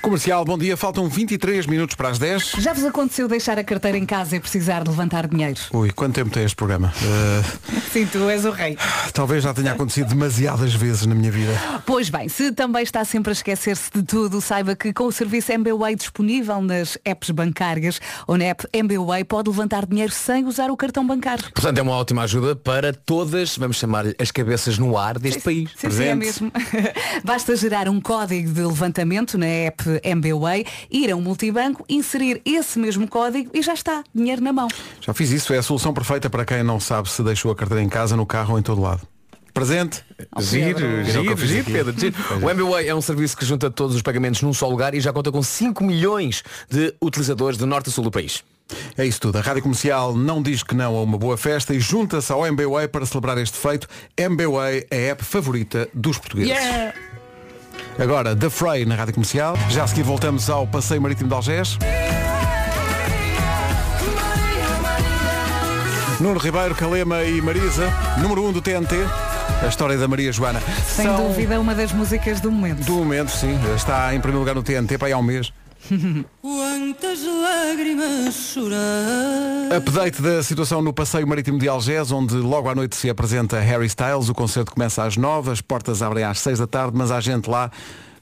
Comercial, bom dia. Faltam 23 minutos para as 10. Já vos aconteceu deixar a carteira em casa e precisar de levantar dinheiro? Ui, quanto tempo tem este programa? Uh, Sim, tu és o rei. talvez já tenha acontecido demasiadas vezes na minha vida. Pois bem, se também está sempre a esquecer-se de tudo, saiba que com o serviço MBWay disponível nas apps bancárias ou na app MBWay pode levantar dinheiro sem usar o cartão bancário. Portanto, é uma ótima ajuda para todas, vamos chamar-lhe as cabeças no ar deste país. Sim, sim, é mesmo. Basta gerar um código de levantamento na app MBWay, ir a um multibanco, inserir esse mesmo código e já está, dinheiro na mão. Já fiz isso, é a solução perfeita para quem não sabe se deixou a carteira em casa, no carro ou em todo lado. Presente? Giro, giro, giro. Pedro. giro. O MBWay é um serviço que junta todos os pagamentos num só lugar e já conta com 5 milhões de utilizadores de norte a sul do país. É isso tudo. A Rádio Comercial não diz que não a uma boa festa e junta-se ao MBWay para celebrar este feito. MBWay é a app favorita dos portugueses. Agora, The Frey na Rádio Comercial. Já a seguir voltamos ao Passeio Marítimo de Algés. Nuno Ribeiro, Calema e Marisa, número 1 um do TNT. A história da Maria Joana. Sem São- dúvida, uma das músicas do momento. Do momento, sim. Está em primeiro lugar no TNT para aí há um mês. Quantas lágrimas chorar. Update da situação no Passeio Marítimo de Algés, onde logo à noite se apresenta Harry Styles. O concerto começa às nove, as portas abrem às seis da tarde, mas há gente lá.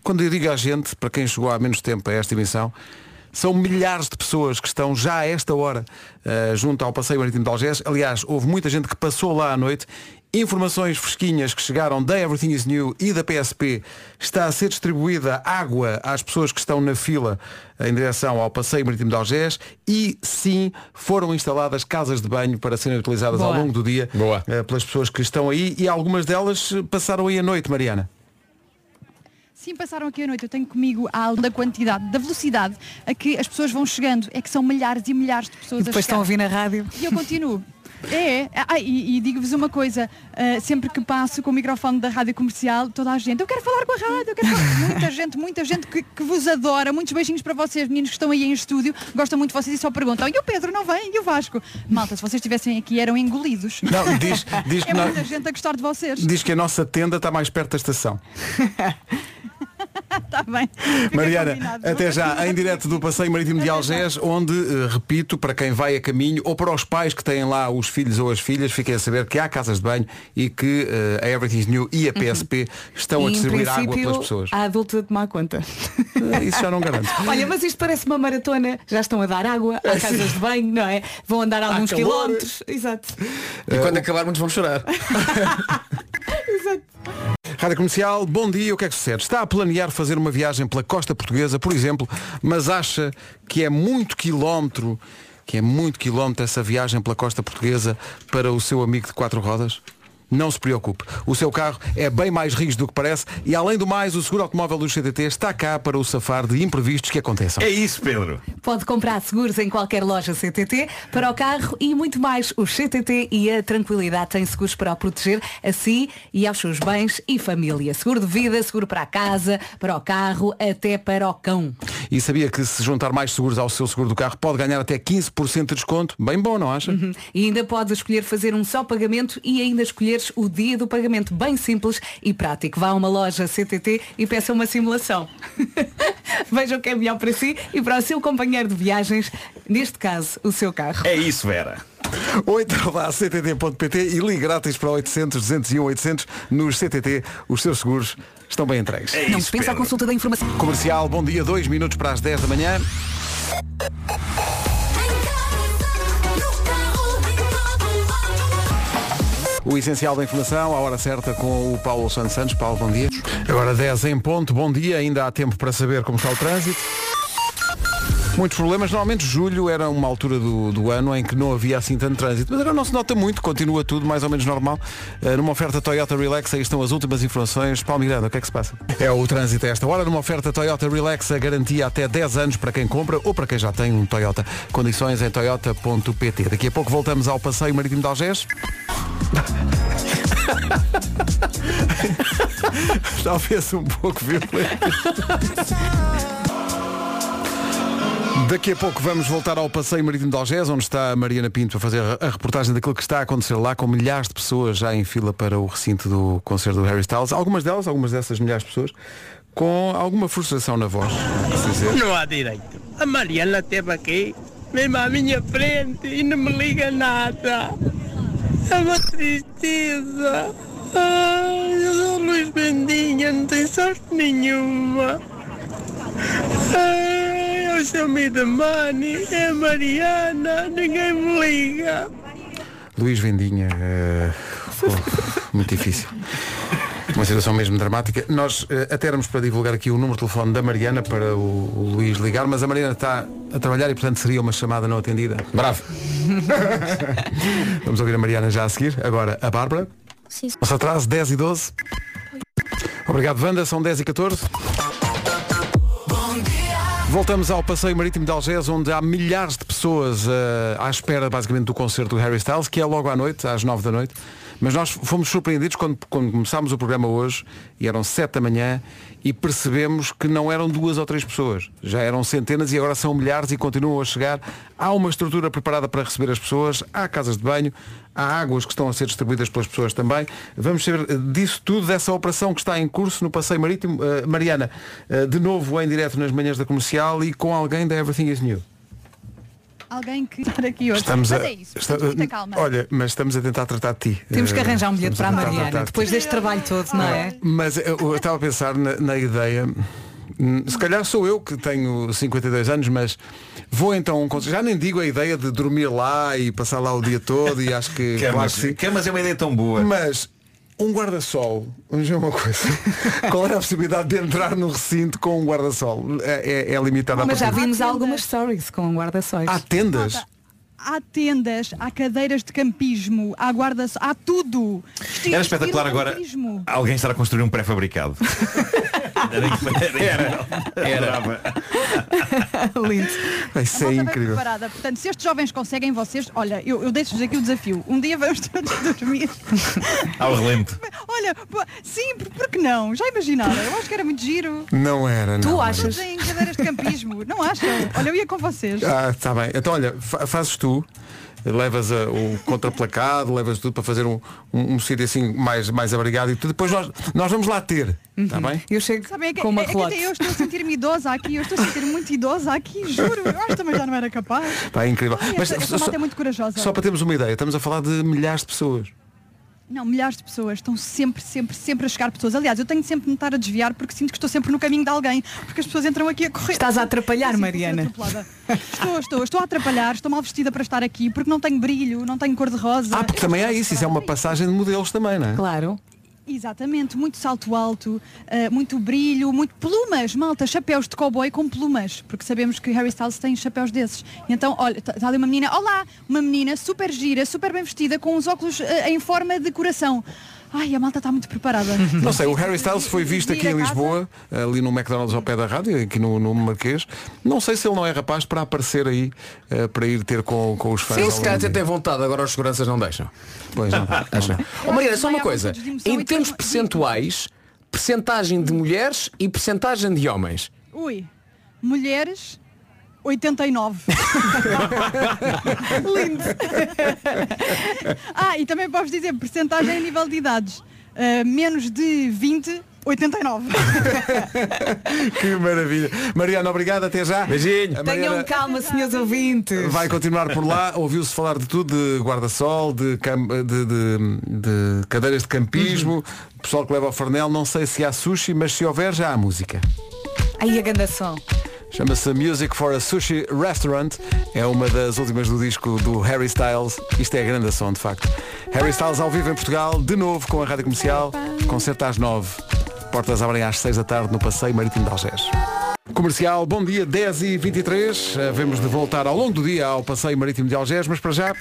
Quando eu digo a gente, para quem chegou há menos tempo a esta emissão, são milhares de pessoas que estão já a esta hora eh, junto ao Passeio Marítimo de Algés. Aliás, houve muita gente que passou lá à noite. Informações fresquinhas que chegaram da Everything is New e da PSP. Está a ser distribuída água às pessoas que estão na fila em direção ao Passeio Marítimo de Algés e sim foram instaladas casas de banho para serem utilizadas ao Boa. longo do dia eh, pelas pessoas que estão aí e algumas delas passaram aí a noite, Mariana. Sim, passaram aqui a noite. Eu tenho comigo a da quantidade, da velocidade a que as pessoas vão chegando. É que são milhares e milhares de pessoas E depois a estão a chegar. ouvir na rádio. E eu continuo. É, é. Ah, e, e digo-vos uma coisa, ah, sempre que passo com o microfone da rádio comercial, toda a gente, eu quero falar com a rádio, eu quero falar. muita gente, muita gente que, que vos adora, muitos beijinhos para vocês, meninos que estão aí em estúdio, gostam muito de vocês e só perguntam, e o Pedro não vem? E o Vasco? Malta, se vocês estivessem aqui eram engolidos. Não, diz- diz que é não- muita gente a gostar de vocês. Diz que a nossa tenda está mais perto da estação. Está bem. Fica Mariana, combinado. até já em direto do Passeio Marítimo de Algés, onde, eh, repito, para quem vai a caminho ou para os pais que têm lá os filhos ou as filhas, fiquem a saber que há casas de banho e que eh, a Everything's New e a PSP estão a E, em distribuir água pelas pessoas. há adulto a tomar conta. Isso já não garanto. Olha, mas isto parece uma maratona. Já estão a dar água, há casas de banho, não é? Vão andar alguns quilómetros. Exato. E quando acabar muitos vão chorar. Rádio Comercial, bom dia, o que é que sucede? Está a planear fazer uma viagem pela costa portuguesa, por exemplo, mas acha que é muito quilómetro, que é muito quilómetro essa viagem pela costa portuguesa para o seu amigo de quatro rodas? Não se preocupe. O seu carro é bem mais rígido do que parece e, além do mais, o seguro automóvel do CTT está cá para o safar de imprevistos que aconteçam. É isso, Pedro. Pode comprar seguros em qualquer loja CTT para o carro e muito mais. O CTT e a Tranquilidade têm seguros para o proteger a si e aos seus bens e família. Seguro de vida, seguro para a casa, para o carro, até para o cão. E sabia que se juntar mais seguros ao seu seguro do carro pode ganhar até 15% de desconto? Bem bom, não acha? Uhum. E ainda pode escolher fazer um só pagamento e ainda escolheres o dia do pagamento bem simples e prático. Vá a uma loja CTT e peça uma simulação. Vejam o que é melhor para si e para o seu companheiro de viagens, neste caso, o seu carro. É isso, Vera. Ou então vá a ctt.pt e ligue grátis para 800 201 800 nos CTT. Os seus seguros estão bem entregues. É Não dispensa a consulta da informação. Comercial, bom dia, dois minutos para as 10 da manhã. O essencial da informação, à hora certa com o Paulo Santos Santos. Paulo, bom dia. Agora 10 em ponto, bom dia. Ainda há tempo para saber como está o trânsito. Muitos problemas. Normalmente julho era uma altura do, do ano em que não havia assim tanto trânsito. Mas agora não se nota muito, continua tudo mais ou menos normal. Eh, numa oferta Toyota Relax, aí estão as últimas informações. Paulo Miranda, o que é que se passa? É o trânsito a esta hora. Numa oferta Toyota Relax, a garantia até 10 anos para quem compra ou para quem já tem um Toyota. Condições em toyota.pt. Daqui a pouco voltamos ao passeio marítimo de Algés. Talvez um pouco violento. Daqui a pouco vamos voltar ao Passeio Marítimo de Algés, onde está a Mariana Pinto a fazer a reportagem daquilo que está a acontecer lá, com milhares de pessoas já em fila para o recinto do concerto do Harry Styles. Algumas delas, algumas dessas milhares de pessoas, com alguma frustração na voz. Não há direito. A Mariana esteve aqui, mesmo à minha frente, e não me liga nada. É uma tristeza. Ai, o Luís Bendinha não tem sorte nenhuma. Ai, é o seu me the money, é a Mariana, ninguém me liga. Luís Vendinha, eh, oh, muito difícil. Uma situação mesmo dramática. Nós eh, até éramos para divulgar aqui o número de telefone da Mariana para o, o Luís ligar, mas a Mariana está a trabalhar e portanto seria uma chamada não atendida. Bravo. Vamos ouvir a Mariana já a seguir. Agora a Bárbara. Sim. Nosso atraso 10 e 12. Obrigado, Wanda. São 10 e 14. Voltamos ao Passeio Marítimo de Algés, onde há milhares de pessoas eh, à espera, basicamente, do concerto do Harry Styles, que é logo à noite, às 9 da noite. Mas nós fomos surpreendidos quando, quando começámos o programa hoje, e eram 7 da manhã, e percebemos que não eram duas ou três pessoas. Já eram centenas e agora são milhares e continuam a chegar. Há uma estrutura preparada para receber as pessoas, há casas de banho, há águas que estão a ser distribuídas pelas pessoas também. Vamos saber disso tudo, dessa operação que está em curso no Passeio Marítimo. Eh, Mariana, eh, de novo em direto nas manhãs da comercial e com alguém da Everything is New. Alguém que estar aqui hoje. Estamos Mas a, é isso, está- muita calma. Olha, mas estamos a tentar tratar de ti. Temos que Eh, arranjar um bilhete estamos para a Mariana, depois deste trabalho todo, não é? Mas eu, eu estava a pensar na, na ideia. hum, Se calhar sou eu que tenho 52 anos, mas vou então um. Já nem digo a ideia de dormir lá e passar lá o dia todo e acho que. claro Camas, que sim. camas é uma ideia tão boa. Mas um guarda-sol, vamos ver uma coisa. Qual era a possibilidade de entrar no recinto com um guarda-sol? É, é, é limitada a Mas já vimos algumas stories com guarda-sóis. Há tendas? Há tendas, há cadeiras de campismo, há guarda há tudo. Era é espetacular agora alguém estar a construir um pré-fabricado. Era, era, Adorava. Lindo. Isso A é malta bem incrível. preparada. Portanto, se estes jovens conseguem vocês, olha, eu, eu deixo-vos aqui o desafio. Um dia vamos todos dormir. Ao relento. Olha, sim, por, por que não? Já imaginaram? Eu acho que era muito giro. Não era, não. Todos em cadeiras de campismo. Não acham? Olha, eu ia com vocês. Ah, está bem. Então olha, fa- fazes tu, levas a- o contraplacado, levas tudo para fazer um, um, um sítio assim mais, mais abrigado e tudo. Depois nós, nós vamos lá ter. Está bem? Eu chego Sabem, é que, com uma é, é que relote. até eu estou a sentir-me idosa aqui, eu estou a sentir muito idosa aqui, juro. Eu acho que também já não era capaz. Pá, é incrível. Ai, Mas esta, esta só, é muito corajosa. só para termos uma ideia, estamos a falar de milhares de pessoas. Não, milhares de pessoas estão sempre, sempre, sempre a chegar pessoas. Aliás, eu tenho sempre de me estar a desviar porque sinto que estou sempre no caminho de alguém. Porque as pessoas entram aqui a correr. Estás a atrapalhar, ser Mariana. Estou, estou, estou a atrapalhar, estou mal vestida para estar aqui porque não tenho brilho, não tenho cor de rosa. Ah, porque também há isso, isso é uma passagem de modelos também, não é? Claro. Exatamente, muito salto alto, eh, muito brilho, muito plumas, malta, chapéus de cowboy com plumas, porque sabemos que Harry Styles tem chapéus desses. Então, olha, está ali uma menina, olá, uma menina super gira, super bem vestida, com os óculos eh, em forma de coração. Ai, a malta está muito preparada. Não sei, o Harry Styles foi visto aqui em Lisboa, ali no McDonald's ao pé da rádio, aqui no, no Marquês. Não sei se ele não é rapaz para aparecer aí, eh, para ir ter com, com os fãs. Sim, se calhar até tem vontade, agora os seguranças não deixam. Pois não. Acho não. Ó, Mariana, só uma coisa. Em termos percentuais, percentagem de mulheres e percentagem de homens. Ui, mulheres, 89. Lindo. ah, e também posso dizer percentagem a nível de idades. Uh, menos de 20, 89. Que maravilha. Mariana, obrigado, até já. Beijinho. A Tenham Mariana calma, senhores ouvintes. vai continuar por lá. Ouviu-se falar de tudo, de guarda-sol, de, cam- de- de- de cadeiras de campismo, pessoal que leva ao farnel. Não sei se há sushi, mas se houver, já há música. Aí a ganda som. Chama-se Music for a Sushi Restaurant. É uma das últimas do disco do Harry Styles. Isto é grande som, de facto. Harry Styles ao vivo em Portugal, de novo com a Rádio Comercial. Concerto às 9. Portas abrem às 6 da tarde no Passeio Marítimo de Algés. Comercial, bom dia, 10 e 23 Vemos de voltar ao longo do dia ao Passeio Marítimo de Algés, mas para já...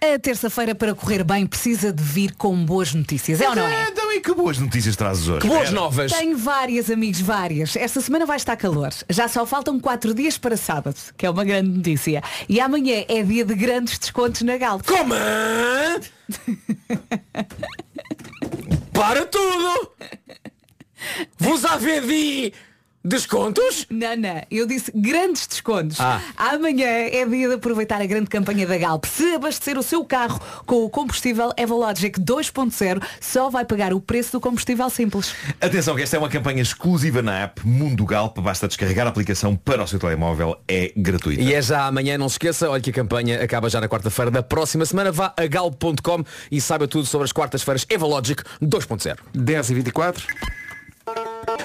A terça-feira para correr bem precisa de vir com boas notícias, é ou não é? Então e que boas notícias trazes hoje? Que boas novas. Tenho várias, amigos, várias. Esta semana vai estar calor. Já só faltam quatro dias para sábado, que é uma grande notícia. E amanhã é dia de grandes descontos na Galp. Como? Para tudo! Vos havedi descontos? Não, não, eu disse grandes descontos. Ah. Amanhã é dia de aproveitar a grande campanha da Galp. Se abastecer o seu carro com o combustível Evologic 2.0, só vai pagar o preço do combustível simples. Atenção que esta é uma campanha exclusiva na app Mundo Galp. Basta descarregar a aplicação para o seu telemóvel. É gratuita. E é já amanhã, não se esqueça, olha que a campanha acaba já na quarta-feira da próxima semana. Vá a galp.com e saiba tudo sobre as quartas-feiras Evologic 2.0. 10 e 24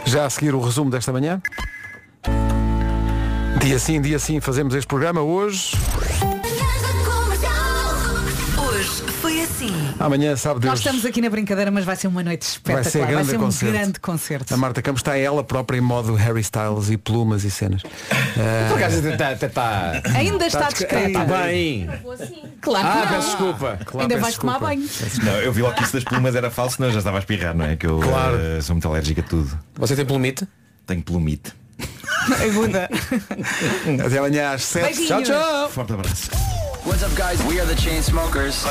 Já a seguir o resumo desta manhã. Dia sim, dia sim, fazemos este programa hoje. Amanhã, sabe Deus. Nós estamos aqui na brincadeira, mas vai ser uma noite Vai espetacular. ser Vai grande ser um concerto. grande concerto. A Marta Campos está ela própria em modo Harry Styles e plumas e cenas. Por acaso até está. Tá, Ainda está discreta. Está bem. Claro que Ah, não. peço desculpa. claro, Ainda peço vais tomar banho. Não, eu vi logo que isso das plumas era falso, não, já estava a espirrar, não é? Que eu Claro. eh, sou muito alérgico a tudo. Você tem plumite? Tenho plumite. Aguda. Até amanhã às 7. Beijinhos. Tchau, tchau. Forte abraço. What's up, guys? We are the Chainsmokers.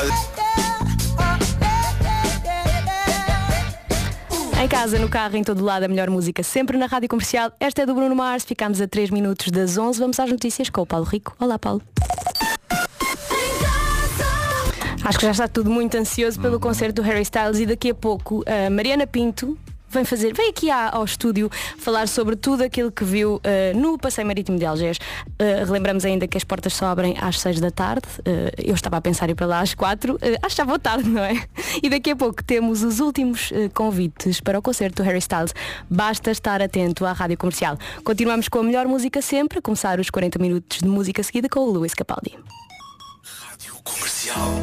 Em casa, no carro, em todo lado, a melhor música sempre na Rádio Comercial. Esta é do Bruno Mars. Ficamos a 3 minutos das 11. Vamos às notícias com o Paulo Rico. Olá, Paulo. Acho que já está tudo muito ansioso pelo concerto do Harry Styles e daqui a pouco a Mariana Pinto vem fazer, vem aqui ao estúdio falar sobre tudo aquilo que viu eh, no Passeio Marítimo de Algés. Eh, relembramos ainda que as portas só abrem às 6 da tarde. Eh, eu estava a pensar ir para lá às 4. Eh, acho que já vou tarde, não é? E daqui a pouco temos os últimos convites para o concerto do Harry Styles. Basta estar atento à rádio comercial. Continuamos com a melhor música sempre, começar os 40 minutos de música seguida com o Luís Capaldi. Comercial.